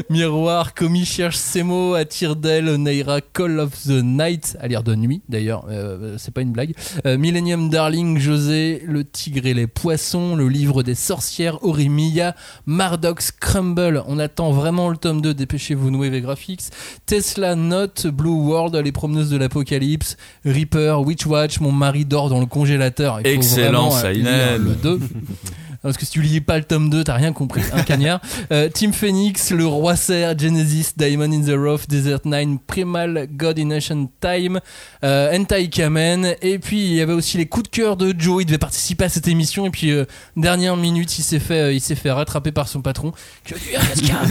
Miroir, Komi cherche ses mots, attire d'elle, Neira, Call of the Night, à lire de nuit d'ailleurs, euh, c'est pas une blague. Euh, Millennium Darling, José, Le Tigre et les Poissons, Le Livre des Sorcières, Orimiya, Mardox Crumble, on attend vraiment le tome 2, dépêchez-vous, Nouveau Graphics, Tesla Note, Blue World, Les Promeneuses de l'Apocalypse, Reaper, Witchwatch, Mon mari dort dans le congélateur. Il faut
Excellent,
euh,
Saïnel.
lire le 2. Parce que si tu lis pas le tome 2, t'as rien compris. Un cagnard. Euh, Team Phoenix, Le Roi Serre, Genesis, Diamond in the Rough, Desert Nine, Primal, God in Ancient Time, euh, Hentai Kamen. Et puis il y avait aussi les coups de cœur de Joe. Il devait participer à cette émission. Et puis euh, dernière minute, il s'est fait, euh, il s'est fait rattraper par son patron. Qui a dit Ah,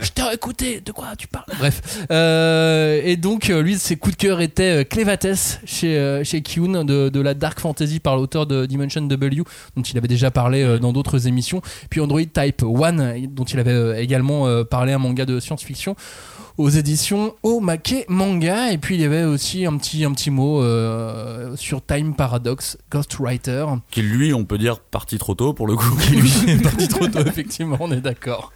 Je t'ai écouté. De quoi tu parles? Bref. Euh, et donc lui, ses coups de cœur étaient Clévates chez chez Kyun de, de la dark fantasy par l'auteur de Dimension W, dont il avait déjà parlé dans dans d'autres émissions. Puis Android Type One, dont il avait euh, également euh, parlé un manga de science-fiction aux éditions Omake Manga. Et puis il y avait aussi un petit, un petit mot euh, sur Time Paradox, Ghostwriter.
Qui lui, on peut dire parti trop tôt pour le coup.
Qui lui est parti trop tôt, effectivement, on est d'accord.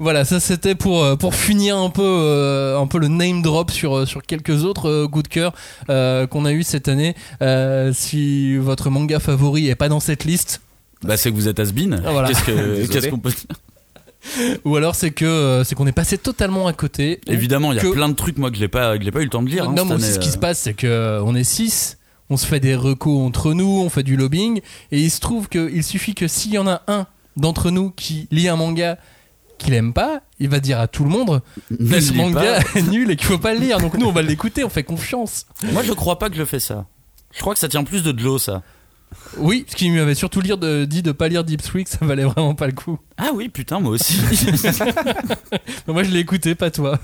Voilà, ça c'était pour, pour finir un peu, euh, un peu le name drop sur, sur quelques autres euh, coups de cœur qu'on a eu cette année. Si votre manga favori est pas dans cette liste,
Bah c'est que vous êtes has-been.
Ah, voilà.
Qu'est-ce qu'on peut dire
ou alors c'est que euh, c'est qu'on est passé totalement à côté.
Évidemment, il y a plein de trucs moi que j'ai pas, que j'ai pas eu le temps de lire. hein,
non, mais
année,
ce qui
euh.
se passe, c'est que euh, on est 6, on se fait des recos entre nous, on fait du lobbying, et il se trouve qu'il suffit que s'il y en a un d'entre nous qui lit un manga qu'il aime pas, il va dire à tout le monde que ce manga est nul et qu'il faut pas le lire. Donc nous, on va l'écouter, on fait confiance.
Moi, je crois pas que je fais ça. Je crois que ça tient plus de Joe, ça.
Oui, ce qui lui avait surtout lire de- dit de pas lire Deep Streak, ça valait vraiment pas le coup.
Ah oui, putain, moi aussi.
Mais moi, je l'ai écouté, pas toi.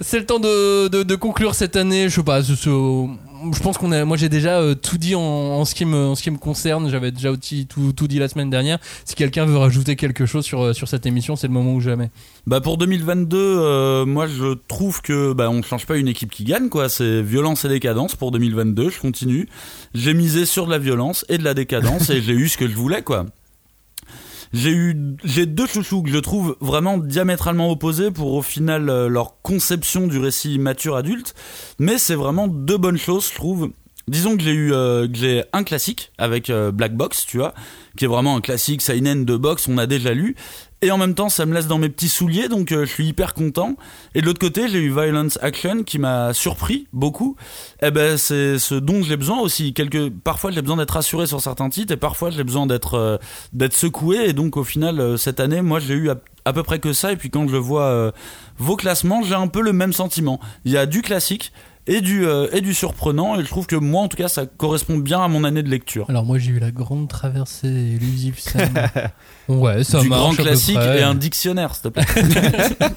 C'est le temps de, de- de conclure cette année. Je sais pas. ce- ce- je pense qu'on a. Moi, j'ai déjà euh, tout dit en, ce qui me, concerne. J'avais déjà tout, dit la semaine dernière. Si quelqu'un veut rajouter quelque chose sur, euh, cette émission, c'est le moment ou jamais.
Bah pour 2022, euh, moi je trouve que bah on change pas une équipe qui gagne quoi. C'est violence et décadence pour 2022. Je continue. J'ai misé sur de la violence et de la décadence et j'ai eu ce que je voulais quoi. J'ai eu j'ai deux chouchous que je trouve vraiment diamétralement opposés pour au final euh, leur conception du récit mature adulte, mais c'est vraiment deux bonnes choses je trouve. Disons que j'ai eu euh, que j'ai un classique avec euh, Black Box, tu vois, qui est vraiment un classique seinen de boxe, on a déjà lu et en même temps ça me laisse dans mes petits souliers donc euh, je suis hyper content. Et de l'autre côté j'ai eu Violence Action qui m'a surpris beaucoup. Et ben c'est ce dont j'ai besoin aussi. Parfois j'ai besoin d'être rassuré sur certains titres et parfois j'ai besoin d'être euh, secoué. Et donc au final euh, cette année moi j'ai eu à, peu près que ça. Et puis quand je vois vos classements j'ai un peu le même sentiment. Il y a du classique et du euh, et du surprenant et je trouve que moi en tout cas ça correspond bien à mon année de lecture
Alors moi, j'ai eu la grande traversée élusive. Ouais, ça
du grand classique et un dictionnaire s'il te plaît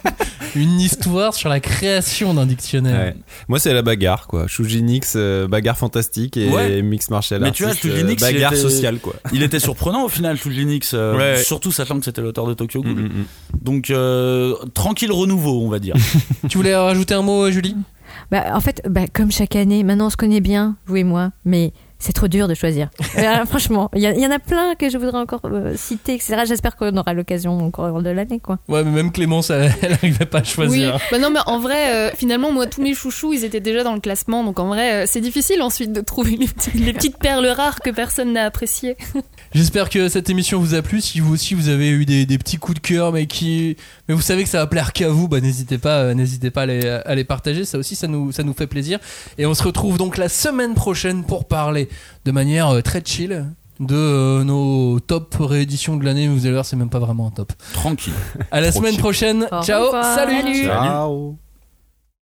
Une histoire sur la création d'un dictionnaire.
Ouais. Moi, c'est la bagarre, quoi. Shujinix, euh, bagarre fantastique et
Ouais.
mix martial
Mais tu vois,
euh,
Shujinix, il
bagarre
était-
sociale, quoi.
Il était surprenant au final, Shujinix, euh,
Ouais.
surtout sachant que c'était l'auteur de Tokyo Ghoul.
Mm, mm, mm.
Donc euh, tranquille renouveau, on va dire.
Tu voulais rajouter un mot, euh, Julie?
Bah, en fait, bah, comme chaque année, maintenant on se connaît bien, vous et moi, mais c'est trop dur de choisir. Euh, franchement, il y, en a plein que je voudrais encore euh, citer, etc. J'espère qu'on aura l'occasion au cours de l'année, quoi.
Ouais, mais même Clémence, elle, elle arrivait pas à
Oui,
choisir.
bah non, mais en vrai, euh, finalement, moi, tous mes chouchous, ils étaient déjà dans le classement, donc en vrai, euh, c'est difficile ensuite de trouver les, petits- les petites perles rares que personne n'a appréciées.
J'espère que cette émission vous a plu. Si vous aussi vous avez eu des, des petits coups de cœur, mais qui, mais vous savez que ça va plaire qu'à vous, bah n'hésitez pas, euh, n'hésitez pas à les, à les partager. Ça aussi, ça nous, ça nous fait plaisir. Et on se retrouve donc la semaine prochaine pour parler de manière euh, très chill de euh, nos top rééditions de l'année. Vous allez voir, c'est même pas vraiment un top.
Tranquille.
À la
Trop
semaine
chill.
prochaine. Ciao, salut.
Salut.
Ciao.